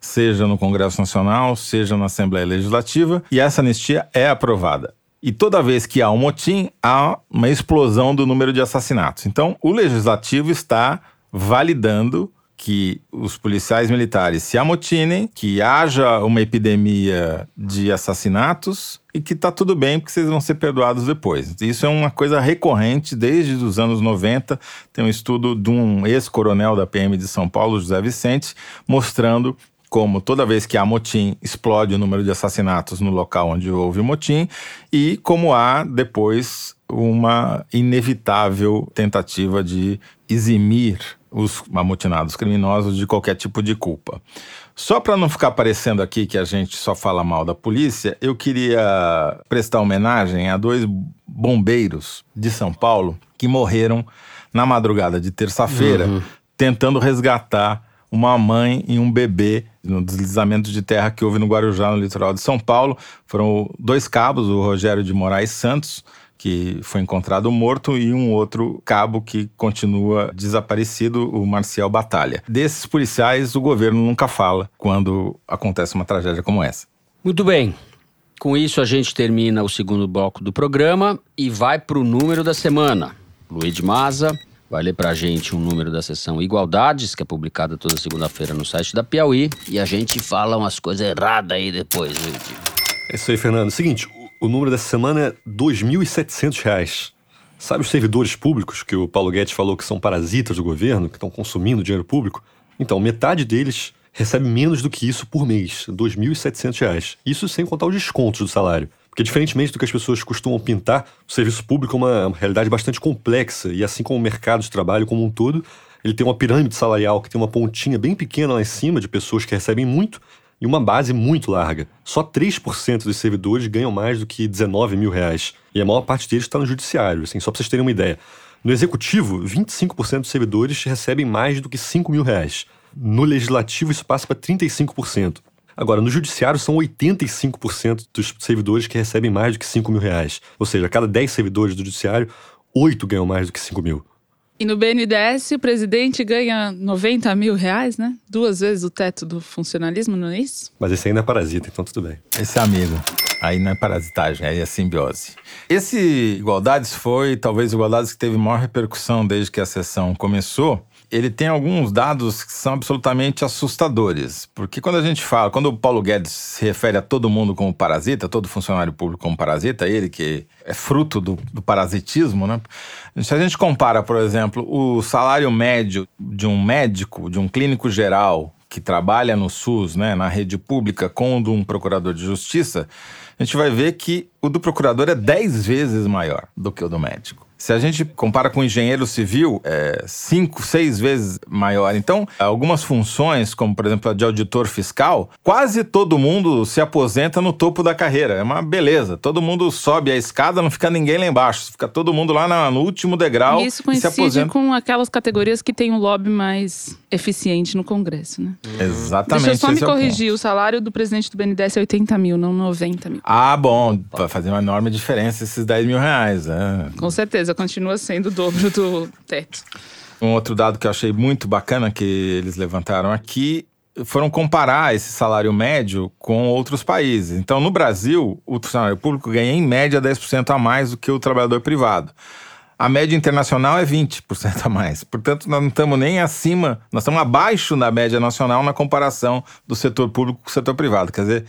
seja no Congresso Nacional, seja na Assembleia Legislativa, e essa anistia é aprovada. E toda vez que há um motim, há uma explosão do número de assassinatos. Então, o legislativo está validando que os policiais militares se amotinem, que haja uma epidemia de assassinatos e que tá tudo bem porque vocês vão ser perdoados depois. Isso é uma coisa recorrente desde os anos 90. Tem um estudo de um ex-coronel da PM de São Paulo, José Vicente, mostrando como toda vez que há motim, explode o número de assassinatos no local onde houve o motim, e como há depois uma inevitável tentativa de eximir os amotinados criminosos de qualquer tipo de culpa. Só para não ficar parecendo aqui que a gente só fala mal da polícia, eu queria prestar homenagem a dois bombeiros de São Paulo que morreram na madrugada de terça-feira uhum. tentando resgatar uma mãe e um bebê no deslizamento de terra que houve no Guarujá, no litoral de São Paulo. Foram dois cabos, o Rogério de Moraes Santos que foi encontrado morto, e um outro cabo que continua desaparecido, o Marcial Batalha. Desses policiais, o governo nunca fala quando acontece uma tragédia como essa. Muito bem. Com isso, a gente termina o segundo bloco do programa e vai para o número da semana. Luiz Maza vai ler para a gente um número da sessão Igualdades, que é publicada toda segunda-feira no site da Piauí, e a gente fala umas coisas erradas aí depois, Luiz. É isso aí, Fernando. Seguinte, o número dessa semana é R$ 2.700. Sabe os servidores públicos que o Paulo Guedes falou que são parasitas do governo, que estão consumindo dinheiro público? Então, metade deles recebe menos do que isso por mês, R$ 2.700. Isso sem contar os descontos do salário. Porque, diferentemente do que as pessoas costumam pintar, o serviço público é uma, realidade bastante complexa e, assim como o mercado de trabalho como um todo, ele tem uma pirâmide salarial que tem uma pontinha bem pequena lá em cima de pessoas que recebem muito e uma base muito larga. Só 3% dos servidores ganham mais do que 19 mil reais. E a maior parte deles está no judiciário, assim, só para vocês terem uma ideia. No executivo, 25% dos servidores recebem mais do que 5 mil reais. No legislativo, isso passa para 35%. Agora, no judiciário, são 85% dos servidores que recebem mais do que 5 mil reais. Ou seja, a cada 10 servidores do judiciário, 8 ganham mais do que 5 mil. E no BNDES, o presidente ganha 90 mil reais, né? Duas vezes o teto do funcionalismo, não é isso? Mas esse ainda é parasita, então tudo bem. Esse é amigo. Aí não é parasitagem, aí é simbiose. Esse Igualdades foi, talvez, Igualdades que teve maior repercussão desde que a sessão começou ele tem alguns dados que são absolutamente assustadores. Porque quando a gente fala, quando o Paulo Guedes se refere a todo mundo como parasita, todo funcionário público como parasita, ele que é fruto do, do parasitismo, né? Se a gente compara, por exemplo, o salário médio de um médico, de um clínico geral que trabalha no SUS, né, na rede pública, com o de um procurador de justiça, a gente vai ver que o do procurador é 10 vezes maior do que o do médico. Se a gente compara com o engenheiro civil, é cinco, seis vezes maior. Então, algumas funções, como por exemplo a de auditor fiscal, quase todo mundo se aposenta no topo da carreira. É uma beleza. Todo mundo sobe a escada, não fica ninguém lá embaixo. Fica todo mundo lá no último degrau. E isso coincide com aquelas categorias que têm um lobby mais eficiente no Congresso, né? Exatamente. Deixa eu só me corrigir. É o, o, salário do presidente do BNDES é 80 mil, não 90 mil. Ah, bom. Vai fazer uma enorme diferença esses 10 mil reais. É. Com certeza continua sendo o dobro do teto. Um outro dado que eu achei muito bacana que eles levantaram aqui foram comparar esse salário médio com outros países. Então, no Brasil, o funcionário público ganha em média 10% a mais do que o trabalhador privado. A média internacional é 20% a mais. Portanto, nós não estamos nem acima, nós estamos abaixo da média nacional na comparação do setor público com o setor privado. Quer dizer,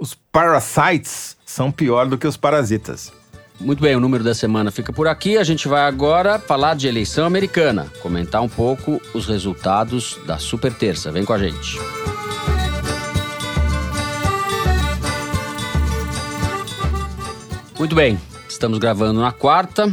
os parasites são pior do que os parasitas. Muito bem, o número da semana fica por aqui. A gente vai agora falar de eleição americana, comentar um pouco os resultados da super terça. Vem com a gente. Muito bem, estamos gravando na quarta.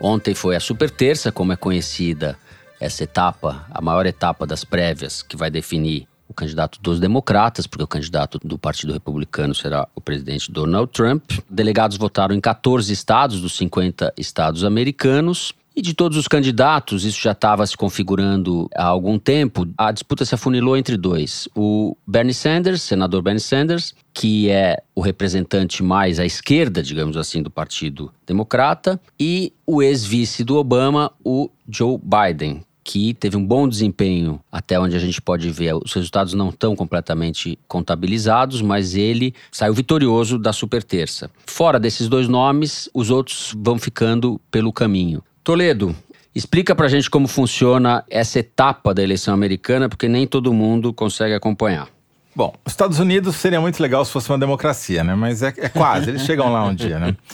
Ontem foi a super terça, como é conhecida essa etapa, a maior etapa das prévias, que vai definir o candidato dos democratas, porque o candidato do Partido Republicano será o presidente Donald Trump. Delegados votaram em 14 estados dos 50 estados americanos. E de todos os candidatos, isso já estava se configurando há algum tempo, a disputa se afunilou entre dois. O Bernie Sanders, senador Bernie Sanders, que é o representante mais à esquerda, digamos assim, do Partido Democrata, e o ex-vice do Obama, o Joe Biden, que teve um bom desempenho até onde a gente pode ver. Os resultados não estão completamente contabilizados, mas ele saiu vitorioso da super terça. Fora desses dois nomes, os outros vão ficando pelo caminho. Toledo, Explica pra gente como funciona essa etapa da eleição americana, porque nem todo mundo consegue acompanhar. Bom, os Estados Unidos seria muito legal se fosse uma democracia, né? Mas é, é quase, eles chegam lá um dia, né?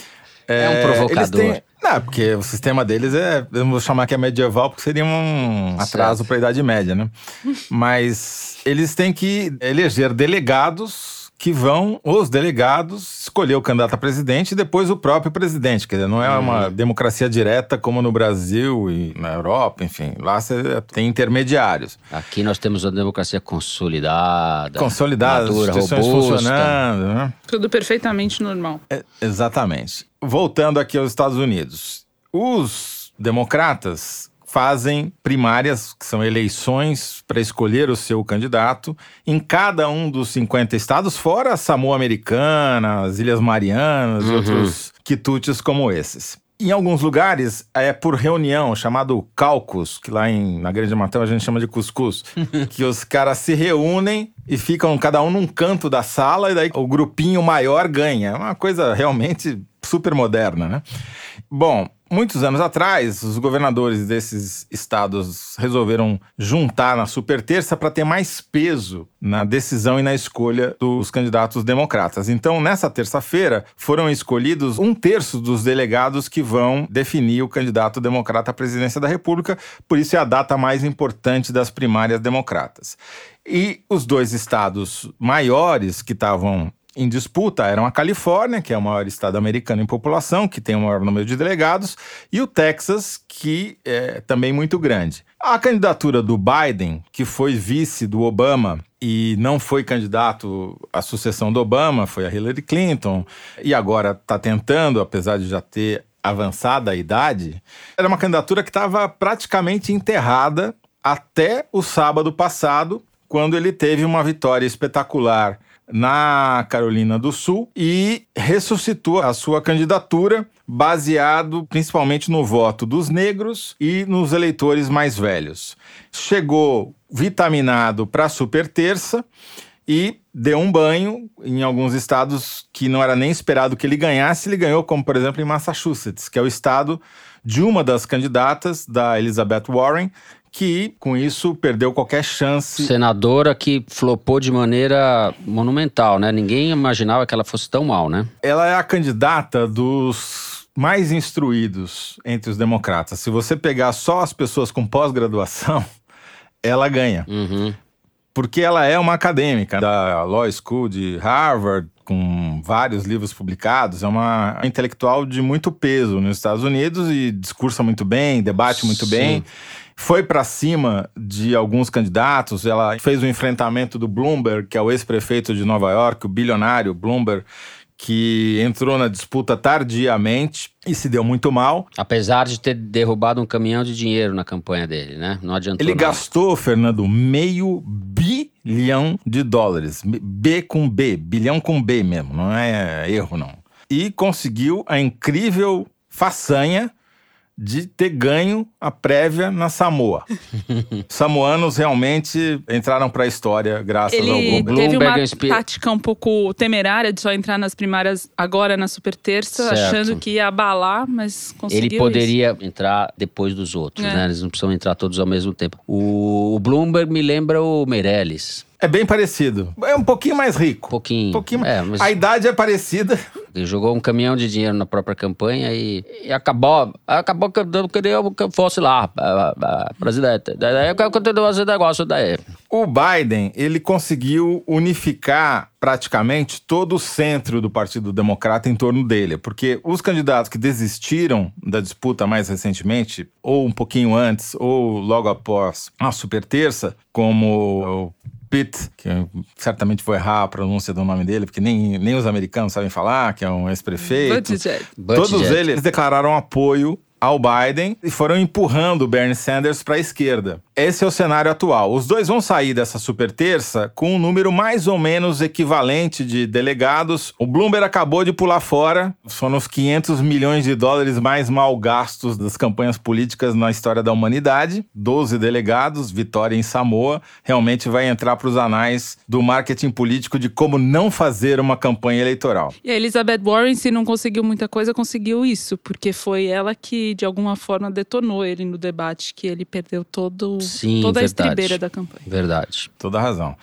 É um provocador. eles têm- Não, porque o sistema deles é. Eu não vou chamar que é medieval, porque seria um atraso para a Idade Média, né? Mas eles têm que eleger delegados que vão, os delegados, escolher o candidato a presidente e depois o próprio presidente. Quer dizer, não é uma democracia direta como no Brasil e na Europa, enfim. Lá você tem intermediários. Aqui nós temos uma democracia consolidada. Consolidadas, madura, instituições robusta. funcionando, né? Tudo perfeitamente normal. É, exatamente. Voltando aqui aos Estados Unidos. Os democratas fazem primárias, que são eleições para escolher o seu candidato em cada um dos 50 estados, fora a Samoa Americana, as Ilhas Marianas Uhum. outros quitutes como esses. Em alguns lugares é por reunião, chamado caucus, que lá em, na Grande Matão a gente chama de cuscuz, que os caras se reúnem e ficam cada um num canto da sala e daí o grupinho maior ganha. É uma coisa realmente super moderna, né? Bom, muitos anos atrás, os governadores desses estados resolveram juntar na super terça para ter mais peso na decisão e na escolha dos candidatos democratas. Então, nessa terça-feira, foram escolhidos um terço dos delegados que vão definir o candidato democrata à presidência da República, por isso é a data mais importante das primárias democratas. E os dois estados maiores que estavam em disputa eram a Califórnia, que é o maior estado americano em população, que tem o maior número de delegados, e o Texas, que é também muito grande. A candidatura do Biden, que foi vice do Obama e não foi candidato à sucessão do Obama, foi a Hillary Clinton, e agora está tentando, apesar de já ter avançada a idade, era uma candidatura que estava praticamente enterrada até o sábado passado, quando ele teve uma vitória espetacular na Carolina do Sul e ressuscitou a sua candidatura baseado principalmente no voto dos negros e nos eleitores mais velhos. Chegou vitaminado para a super terça e deu um banho em alguns estados que não era nem esperado que ele ganhasse, ele ganhou, como por exemplo em Massachusetts, que é o estado de uma das candidatas da Elizabeth Warren, que com isso perdeu qualquer chance Senadora que flopou de maneira monumental, né? Ninguém imaginava que ela fosse tão mal, né? ela é a candidata dos mais instruídos entre os democratas. Se você pegar só as pessoas com pós-graduação, ela ganha. Porque ela é uma acadêmica da Law School de Harvard, com vários livros publicados, é uma intelectual de muito peso nos Estados Unidos e discursa muito bem, debate muito Sim. bem. Foi para cima de alguns candidatos, ela fez o enfrentamento do Bloomberg, que é o ex-prefeito de Nova York, o bilionário Bloomberg, que entrou na disputa tardiamente e se deu muito mal. Apesar de ter derrubado um caminhão de dinheiro na campanha dele, né? Não adiantou Ele nada. gastou, Fernando, meio bilhão de dólares. B com B, bilhão com B mesmo, não é erro não. E conseguiu a incrível façanha de ter ganho a prévia na Samoa. Samoanos realmente entraram para a história graças ao Ele Bloomberg. teve uma inspi- tática um pouco temerária de só entrar nas primárias agora na super terça, Certo. achando que ia abalar, mas conseguiu Ele poderia entrar depois dos outros, É. né? Eles não precisam entrar todos ao mesmo tempo. O, o Bloomberg me lembra o Meirelles. É bem parecido. É um pouquinho mais rico. Um pouquinho. pouquinho É, mas- A idade é parecida. Ele jogou um caminhão de dinheiro na própria campanha e, e acabou, acabou que eu queria que eu fosse lá, presidente. Daí eu quero continuar esse negócio daí. O Biden, ele conseguiu unificar praticamente todo o centro do Partido Democrata em torno dele, porque os candidatos que desistiram da disputa mais recentemente, ou um pouquinho antes, ou logo após a super terça, como o Pitt, que eu certamente vou errar a pronúncia do nome dele, porque nem, nem os americanos sabem falar, que é um ex-prefeito. Buttigieg. Todos eles declararam apoio ao Biden e foram empurrando o Bernie Sanders para a esquerda. Esse é o cenário atual. Os dois vão sair dessa super terça com um número mais ou menos equivalente de delegados. O Bloomberg acabou de pular fora. Foram os 500 milhões de dólares mais mal gastos das campanhas políticas na história da humanidade. 12 delegados, vitória em Samoa. Realmente vai entrar para os anais do marketing político de como não fazer uma campanha eleitoral. E a Elizabeth Warren, se não conseguiu muita coisa, conseguiu isso, porque foi ela que que de alguma forma detonou ele no debate, que ele perdeu todo, Sim, toda a verdade. estribeira da campanha. Verdade. Toda razão.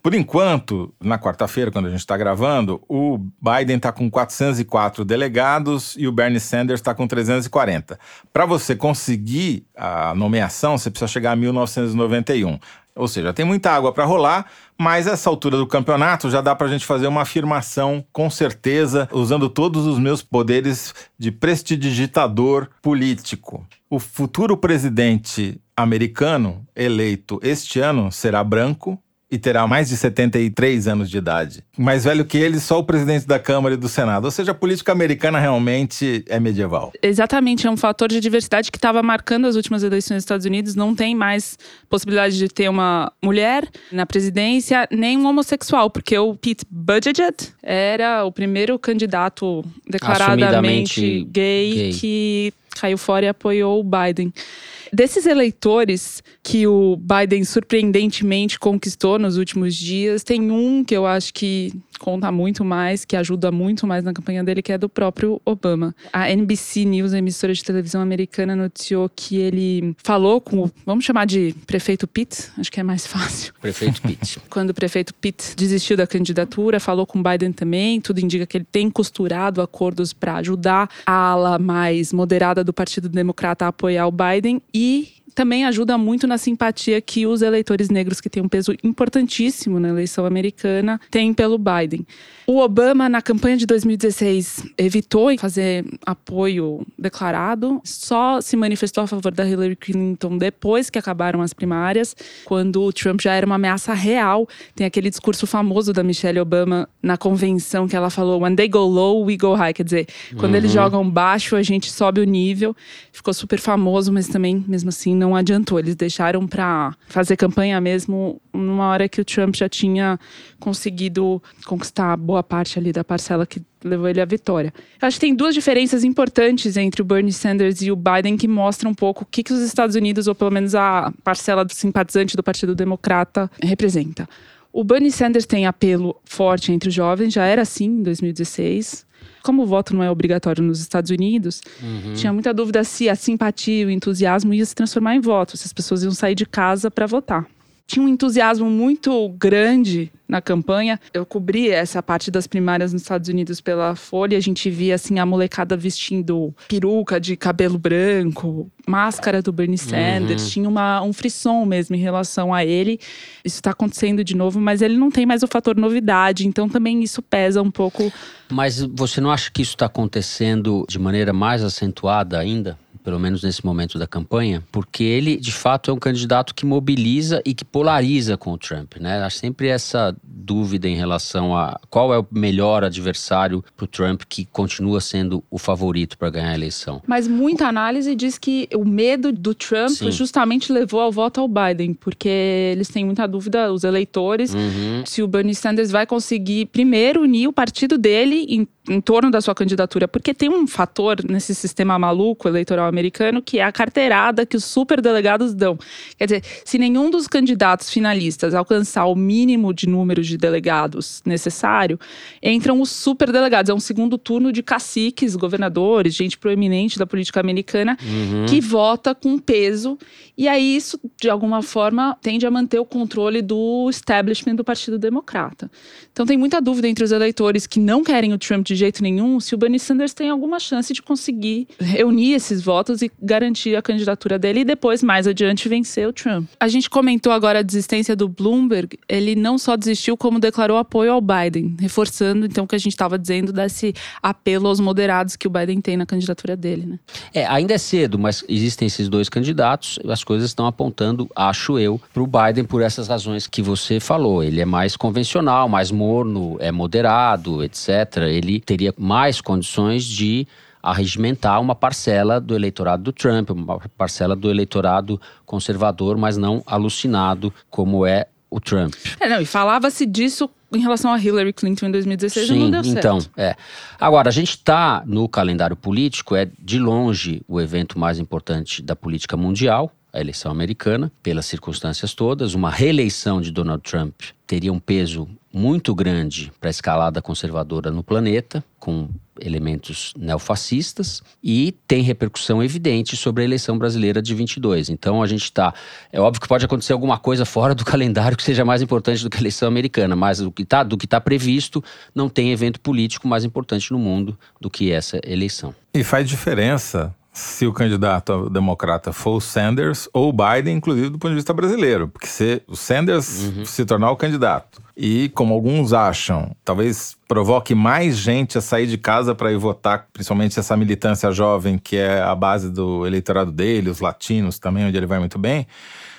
Por enquanto, na quarta-feira, quando a gente está gravando, o Biden está com 404 delegados e o Bernie Sanders está com 340. Para você conseguir a nomeação, você precisa chegar a 1991. Ou seja, tem muita água para rolar, mas essa altura do campeonato já dá para a gente fazer uma afirmação com certeza, usando todos os meus poderes de prestidigitador político. O futuro presidente americano eleito este ano será branco, e terá mais de 73 anos de idade. Mais velho que ele, só o presidente da Câmara e do Senado. Ou seja, a política americana realmente é medieval. Exatamente, é um fator de diversidade que estava marcando as últimas eleições dos Estados Unidos. Não tem mais possibilidade de ter uma mulher na presidência, nem um homossexual, porque o Pete Buttigieg era o primeiro candidato declaradamente gay, gay. que caiu fora e apoiou o Biden. Desses eleitores que o Biden surpreendentemente conquistou nos últimos dias, tem um que eu acho que conta muito mais, que ajuda muito mais na campanha dele, que é do próprio Obama. A NBC News, a emissora de televisão americana, noticiou que ele falou com o, vamos chamar de prefeito Pitt, acho que é mais fácil. Prefeito Pitt. Quando o prefeito Pitt desistiu da candidatura, falou com Biden também, tudo indica que ele tem costurado acordos para ajudar a ala mais moderada do Partido Democrata a apoiar o Biden e também ajuda muito na simpatia que os eleitores negros, que têm um peso importantíssimo na eleição americana, têm pelo Biden. O Obama, na campanha de 2016, evitou fazer apoio declarado, só se manifestou a favor da Hillary Clinton depois que acabaram as primárias, quando o Trump já era uma ameaça real. Tem aquele discurso famoso da Michelle Obama na convenção que ela falou: When they go low, we go high. Quer dizer, quando eles Uhum. jogam baixo, a gente sobe o nível. Ficou super famoso, mas também, mesmo assim, não adiantou. Eles deixaram para fazer campanha mesmo numa hora que o Trump já tinha conseguido conquistar boa parte ali da parcela que levou ele à vitória. Eu acho que tem duas diferenças importantes entre o Bernie Sanders e o Biden que mostram um pouco o que, que os Estados Unidos, ou pelo menos a parcela do simpatizante do Partido Democrata, representa. O Bernie Sanders tem apelo forte entre os jovens, já era assim em 2016. Como o voto não é obrigatório nos Estados Unidos, Uhum. tinha muita dúvida se a simpatia, o entusiasmo ia se transformar em voto, se as pessoas iam sair de casa para votar. Tinha um entusiasmo muito grande na campanha. Eu cobri essa parte das primárias nos Estados Unidos pela Folha. A gente via assim a molecada vestindo peruca de cabelo branco, máscara do Bernie Sanders. Uhum. Tinha uma, um frisson mesmo em relação a ele. Isso está acontecendo de novo, mas ele não tem mais o fator novidade. Então também isso pesa um pouco Mas você não acha que isso está acontecendo de maneira mais acentuada ainda? Pelo menos nesse momento da campanha, porque ele de fato é um candidato que mobiliza e que polariza com o Trump, né? Há sempre essa dúvida em relação a qual é o melhor adversário para o Trump que continua sendo o favorito para ganhar a eleição. Mas muita análise diz que o medo do Trump Sim. justamente levou ao voto ao Biden, porque eles têm muita dúvida, os eleitores, Uhum. se o Bernie Sanders vai conseguir primeiro unir o partido dele em, em torno da sua candidatura, porque tem um fator nesse sistema maluco eleitoral americano que é a carteirada que os superdelegados dão. Quer dizer, se nenhum dos candidatos finalistas alcançar o mínimo de número de delegados necessário, entram os superdelegados. É um segundo turno de caciques, governadores, gente proeminente da política americana Uhum. que vota com peso. E aí isso, de alguma forma, tende a manter o controle do establishment do Partido Democrata. Então tem muita dúvida entre os eleitores que não querem o Trump de jeito nenhum se o Bernie Sanders tem alguma chance de conseguir reunir esses votos e garantir a candidatura dele e depois, mais adiante, vencer o Trump. A gente comentou agora a desistência do Bloomberg. Ele não só desistiu, como declarou apoio ao Biden, reforçando então o que a gente estava dizendo desse apelo aos moderados que o Biden tem na candidatura dele, né? É, ainda é cedo, mas existem esses dois candidatos. As coisas estão apontando, acho eu, para o Biden por essas razões que você falou. Ele é mais convencional, mais morno, é moderado, etc. Ele teria mais condições de arregimentar uma parcela do eleitorado do Trump, uma parcela do eleitorado conservador, mas não alucinado como é o Trump. É, não, e falava-se disso em relação a Hillary Clinton em 2016 e não deu certo. então, é. Agora, a gente está no calendário político, é de longe o evento mais importante da política mundial, a eleição americana, pelas circunstâncias todas. Uma reeleição de Donald Trump teria um peso muito grande para a escalada conservadora no planeta, com elementos neofascistas, e tem repercussão evidente sobre a eleição brasileira de 22. Então a gente está. É óbvio que pode acontecer alguma coisa fora do calendário que seja mais importante do que a eleição americana, mas do que está tá previsto, não tem evento político mais importante no mundo do que essa eleição. E faz diferença se o candidato democrata for o Sanders ou o Biden, inclusive do ponto de vista brasileiro. Porque se o Sanders uhum. se tornar o candidato e, como alguns acham, talvez provoque mais gente a sair de casa para ir votar, principalmente essa militância jovem que é a base do eleitorado dele, os latinos também, onde ele vai muito bem.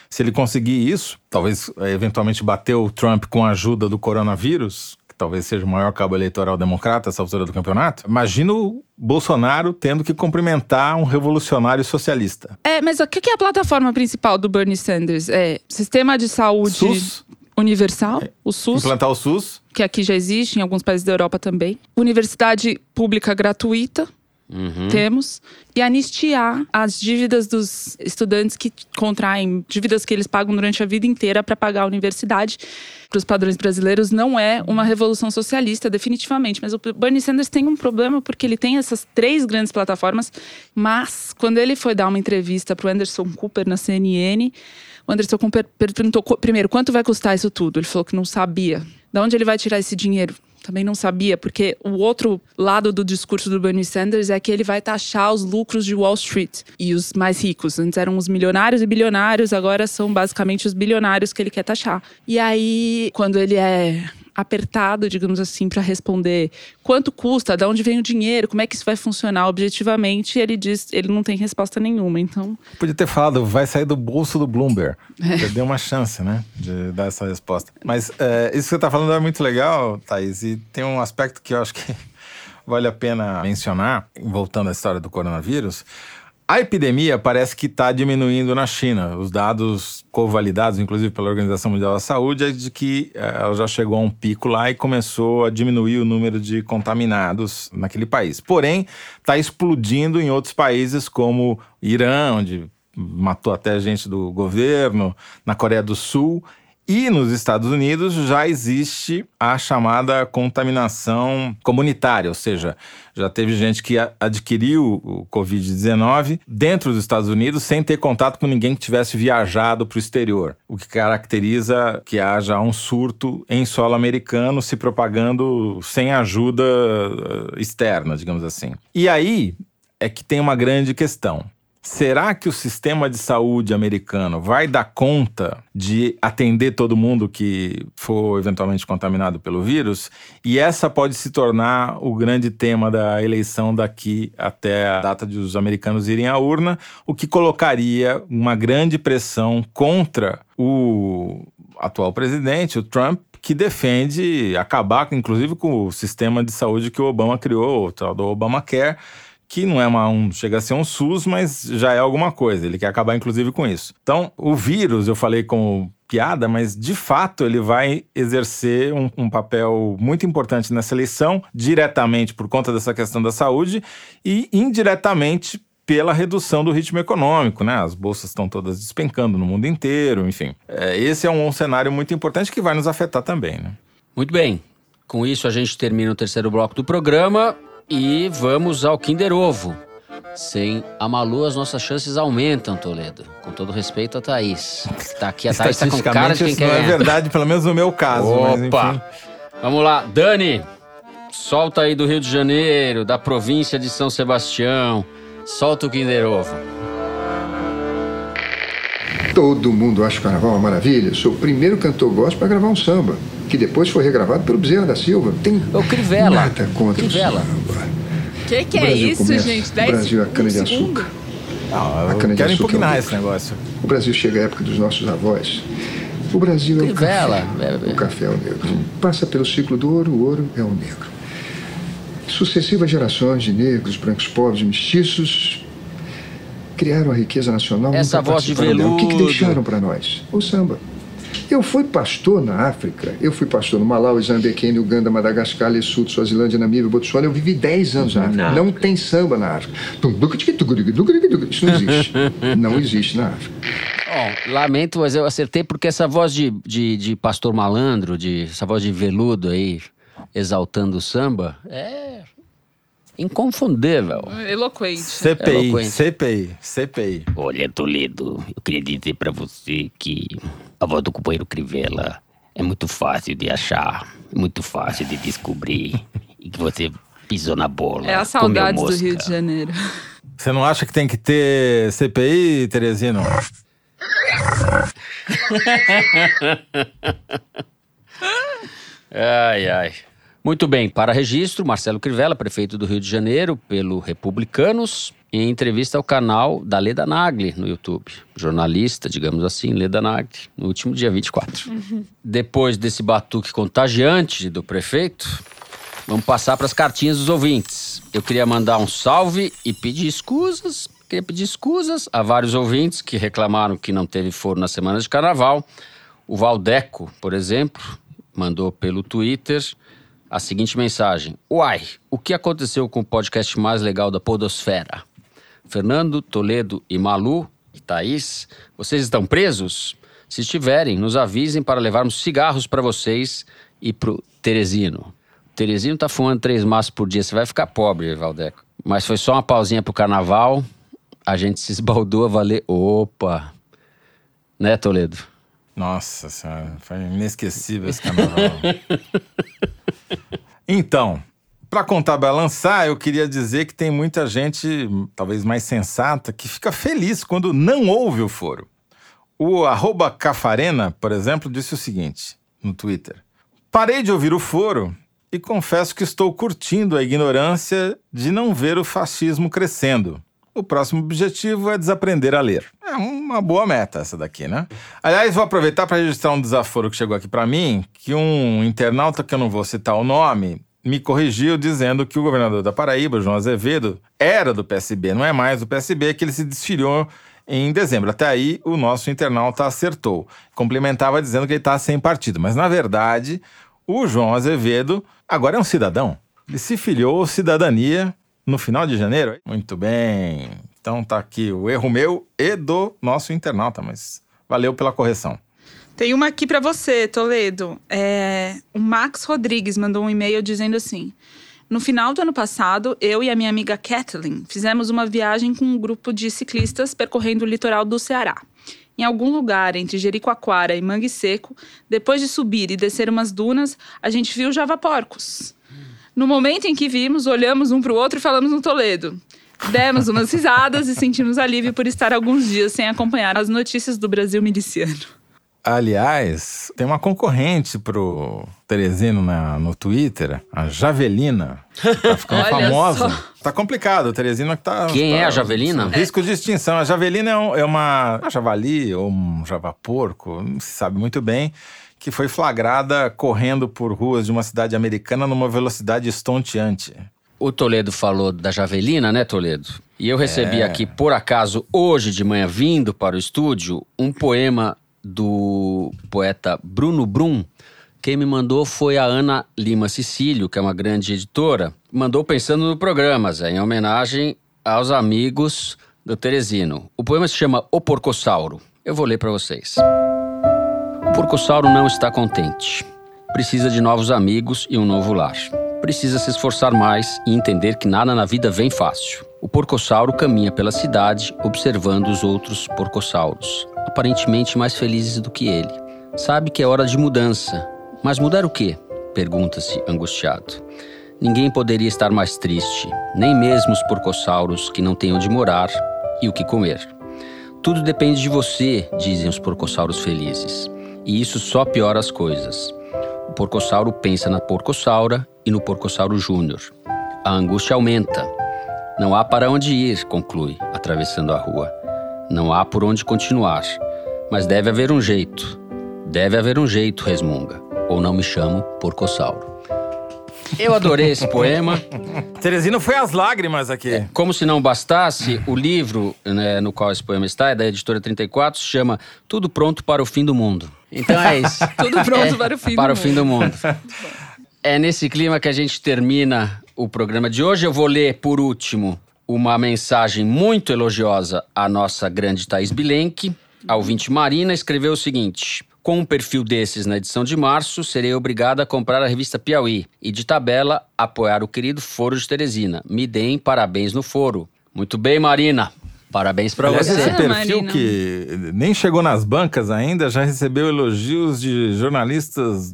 Se ele conseguir isso, talvez eh, eventualmente bater o Trump com a ajuda do coronavírus, talvez seja o maior cabo eleitoral democrata essa altura do campeonato. Imagina o Bolsonaro tendo que cumprimentar um revolucionário socialista. É, mas o que é a plataforma principal do Bernie Sanders? É sistema de saúde SUS. universal, o SUS. Implantar o SUS. Que aqui já existe, em alguns países da Europa também. Universidade pública gratuita. Uhum. Temos. E anistiar as dívidas dos estudantes que contraem, dívidas que eles pagam durante a vida inteira para pagar a universidade. Para os padrões brasileiros, não é uma revolução socialista, definitivamente. Mas o Bernie Sanders tem um problema porque ele tem essas três grandes plataformas. Mas, quando ele foi dar uma entrevista para o Anderson Cooper na CNN, o Anderson Cooper perguntou primeiro quanto vai custar isso tudo. Ele falou que não sabia. De onde ele vai tirar esse dinheiro? Também não sabia, porque o outro lado do discurso do Bernie Sanders é que ele vai taxar os lucros de Wall Street e os mais ricos. Antes eram os milionários e bilionários, agora são basicamente os bilionários que ele quer taxar. E aí, quando ele é apertado, digamos assim, para responder quanto custa, de onde vem o dinheiro, como é que isso vai funcionar objetivamente, ele diz, ele não tem resposta nenhuma. Então, podia ter falado, vai sair do bolso do Bloomberg. É. Deu uma chance, né, de dar essa resposta. Mas é, isso que você está falando é muito legal, Thaís, e tem um aspecto que eu acho que vale a pena mencionar, voltando à história do coronavírus. A epidemia parece que está diminuindo na China. Os dados covalidados, inclusive pela Organização Mundial da Saúde, é de que eh, ela já chegou a um pico lá e começou a diminuir o número de contaminados naquele país. Porém, está explodindo em outros países como Irã, onde matou até gente do governo, na Coreia do Sul e nos Estados Unidos já existe a chamada contaminação comunitária, ou seja, já teve gente que adquiriu o Covid-19 dentro dos Estados Unidos sem ter contato com ninguém que tivesse viajado para o exterior, o que caracteriza que haja um surto em solo americano se propagando sem ajuda eh, externa, digamos assim. E aí é que tem uma grande questão. Será que o sistema de saúde americano vai dar conta de atender todo mundo que for eventualmente contaminado pelo vírus? E essa pode se tornar o grande tema da eleição daqui até a data de os americanos irem à urna, o que colocaria uma grande pressão contra o atual presidente, o Trump, que defende acabar, inclusive, com o sistema de saúde que o Obama criou, o tal do Obamacare que não é uma, um, chega a ser um SUS, mas já é alguma coisa. Ele quer acabar, inclusive, com isso. Então, o vírus, eu falei como piada, mas de fato ele vai exercer um, um, papel muito importante nessa eleição, diretamente por conta dessa questão da saúde e indiretamente pela redução do ritmo econômico, né? As bolsas estão todas despencando no mundo inteiro, enfim. É, esse é um, um cenário muito importante que vai nos afetar também, né? Muito bem. Com isso, a gente termina o terceiro bloco do programa. E vamos ao Kinder Ovo. Sem a Malu, as nossas chances aumentam, Toledo. Com todo respeito a Thaís. Tá aqui, a Thaís tá com cara de quem quer. Não é verdade, pelo menos no meu caso. Opa! Vamos lá, Dani. Solta aí do Rio de Janeiro, da província de São Sebastião. Solta o Kinder Ovo. Todo mundo acha o carnaval uma maravilha. Sou o primeiro cantor gospel para gravar um samba que depois foi regravado pelo Bezerra da Silva. Tem o Crivella. nada contra Crivella. o samba. Que que é isso, começa, gente? O Brasil é a cana de açúcar. Não, eu quero impugnar esse negócio. O Brasil chega à época dos nossos avós. O Brasil é o Crivella. café. O café é o negro. Passa pelo ciclo do ouro, o ouro é o negro. Sucessivas gerações de negros, brancos, pobres, mestiços criaram a riqueza nacional. Essa voz de veludo. O que, que deixaram para nós? O samba. Eu fui pastor na África, eu fui pastor no Malawi, Zâmbia, Quênia, Uganda, Madagascar, Lesotho, Suazilândia, Namíbia, Botsuana. Eu vivi 10 anos na África. Não tem samba na África. Isso não existe. Não existe na África. Bom, lamento, mas eu acertei porque essa voz de, de, de pastor malandro, de, essa voz de veludo aí, exaltando o samba, é inconfundível. Eloquente. CPI, Eloquente. CPI, CPI. Olha, Toledo, eu queria dizer pra você que a voz do companheiro Crivella é muito fácil de achar, muito fácil de descobrir e que você pisou na bola. É a comeu saudades do. Rio de Janeiro. Você não acha que tem que ter CPI, Teresino? Ai, ai. Muito bem, para registro, Marcelo Crivella, prefeito do Rio de Janeiro, pelo Republicanos, em entrevista ao canal da Leda Nagli no YouTube. Jornalista, digamos assim, Leda Nagli, no último dia 24. Depois desse batuque contagiante do prefeito, vamos passar para as cartinhas dos ouvintes. Eu queria mandar um salve e pedir escusas. Queria pedir escusas a vários ouvintes que reclamaram que não teve foro na semana de carnaval. O Valdeco, por exemplo, mandou pelo Twitter a seguinte mensagem: Uai, o que aconteceu com o podcast mais legal da Podosfera? Fernando, Toledo e Malu e Thaís, vocês estão presos? Se estiverem, nos avisem para levarmos cigarros para vocês e pro Teresino. O Teresino tá fumando três maços por dia, você vai ficar pobre, Valdeco. Mas foi só uma pausinha pro carnaval, a gente se esbaldou a valer. Opa! Né, Toledo? Nossa senhora, foi inesquecível esse carnaval. então, para contrabalançar, eu queria dizer que tem muita gente, talvez mais sensata, que fica feliz quando não ouve o foro. O Cafarena, por exemplo, disse o seguinte no Twitter: Parei de ouvir o foro e confesso que estou curtindo a ignorância de não ver o fascismo crescendo. O próximo objetivo é desaprender a ler. É uma boa meta essa daqui, né? Aliás, vou aproveitar para registrar um desaforo que chegou aqui para mim, que um internauta que eu não vou citar o nome me corrigiu dizendo que o governador da Paraíba, João Azevedo, era do PSB, não é mais do PSB, que ele se desfiliou em dezembro. Até aí, o nosso internauta acertou. Complementava dizendo que ele está sem partido. Mas, na verdade, o João Azevedo agora é um cidadão. Ele se filiou cidadania no final de janeiro. Muito bem. Então tá aqui o erro meu e do nosso internauta, mas valeu pela correção. Tem uma aqui pra você, Toledo. É, o Max Rodrigues mandou um e-mail dizendo assim: No final do ano passado, eu e a minha amiga Kathleen fizemos uma viagem com um grupo de ciclistas percorrendo o litoral do Ceará. Em algum lugar entre Jericoacoara e Mangue Seco, depois de subir e descer umas dunas, a gente viu javaporcos. No momento em que vimos, olhamos um para o outro e falamos no Toledo. Demos umas risadas e sentimos alívio por estar alguns dias sem acompanhar as notícias do Brasil miliciano. Aliás, tem uma concorrente pro Teresino na, no Twitter, a Javelina. Tá ficando Olha famosa. só. Tá complicado, o Teresino que tá. Quem tá- é a Javelina? Risco de extinção. A Javelina é, um- é uma, uma javali ou um javaporco, não se sabe muito bem, que foi flagrada correndo por ruas de uma cidade americana numa velocidade estonteante. O Toledo falou da Javelina, né, Toledo? E eu recebi É. aqui, por acaso, hoje de manhã, vindo para o estúdio, um poema do poeta Bruno Brum. Quem me mandou foi a Ana Lima Cecílio, que é uma grande editora. Mandou pensando no programa, Zé, em homenagem aos amigos do Teresino. O poema se chama O Porcossauro. Eu vou ler para vocês. O porcossauro não está contente. Precisa de novos amigos e um novo lar. Precisa se esforçar mais e entender que nada na vida vem fácil. O porcossauro caminha pela cidade observando os outros porcossauros, aparentemente mais felizes do que ele. Sabe que é hora de mudança. Mas mudar o quê? Pergunta-se angustiado. Ninguém poderia estar mais triste, nem mesmo os porcossauros que não têm onde morar e o que comer. Tudo depende de você, dizem os porcossauros felizes. E isso só piora as coisas. O porcossauro pensa na porcossaura e no porcossauro júnior. A angústia aumenta. Não há para onde ir, conclui, atravessando a rua. Não há por onde continuar. Mas deve haver um jeito. Deve haver um jeito, resmunga. Ou não me chamo porcossauro. Eu adorei esse poema. Teresino foi às lágrimas aqui. Como se não bastasse, o livro né, no qual esse poema está, é da editora 34, se chama Tudo Pronto para o Fim do Mundo. Então é isso. Tudo pronto É, para o fim para do o fim do mundo. É nesse clima que a gente termina o programa de hoje. Eu vou ler, por último, uma mensagem muito elogiosa à nossa grande Thaís Bilenque. A ouvinte Marina escreveu o seguinte: Com um perfil desses na edição de março, serei obrigada a comprar a revista Piauí e, de tabela, apoiar o querido Foro de Teresina. Me deem parabéns no foro. Muito bem, Marina. Parabéns pra Aliás, você. esse perfil que nem chegou nas bancas ainda já recebeu elogios de jornalistas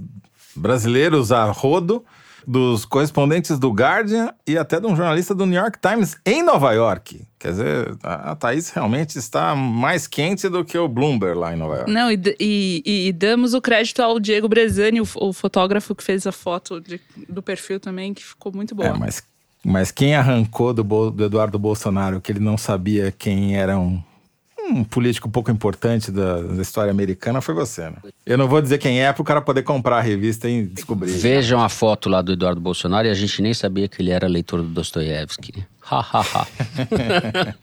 brasileiros a rodo, dos correspondentes do Guardian e até de um jornalista do New York Times em Nova York. Quer dizer, a Thaís realmente está mais quente do que o Bloomberg lá em Nova York. Não, e, e- e- damos o crédito ao Diego Brezani, o, o fotógrafo que fez a foto de- do perfil também, que ficou muito boa. É, mas, mas quem arrancou do, do Eduardo Bolsonaro que ele não sabia quem era um, político pouco importante da, da história americana foi você, né? Eu não vou dizer quem é para o cara poder comprar a revista e descobrir. Vejam a foto lá do Eduardo Bolsonaro e a gente nem sabia que ele era leitor do Dostoiévski. Ha, ha, ha.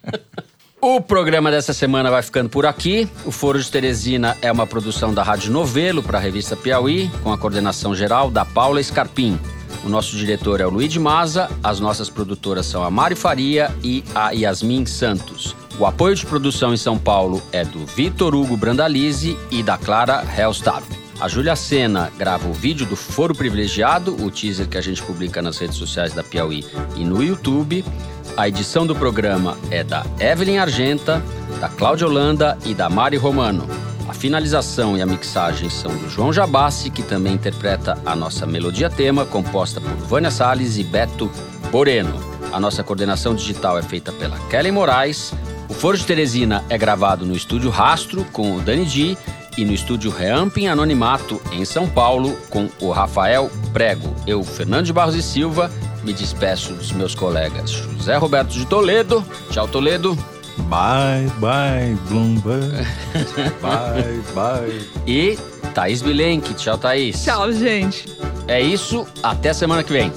O programa dessa semana vai ficando por aqui. O Foro de Teresina é uma produção da Rádio Novelo para a revista Piauí, com a coordenação geral da Paula Scarpim. O nosso diretor é o Luiz Maza, as nossas produtoras são a Mari Faria e a Yasmin Santos. O apoio de produção em São Paulo é do Vitor Hugo Brandalize e da Clara Helstab. A Júlia Sena grava o vídeo do Foro Privilegiado, o teaser que a gente publica nas redes sociais da Piauí e no YouTube. A edição do programa é da Evelyn Argenta, da Cláudia Holanda e da Mari Romano. A finalização e a mixagem são do João Jabassi, que também interpreta a nossa melodia tema, composta por Vânia Salles e Beto Moreno. A nossa coordenação digital é feita pela Kelly Moraes. O Foro de Teresina é gravado no estúdio Rastro, com o Dani Di, e no estúdio Reamp em Anonimato, em São Paulo, com o Rafael Prego. Eu, Fernando de Barros e Silva, me despeço dos meus colegas José Roberto de Toledo. Tchau, Toledo. Bye, bye, Bloomberg. bye, bye. E Thaís Bilenque. Tchau, Thaís. Tchau, gente. É isso. Até semana que vem.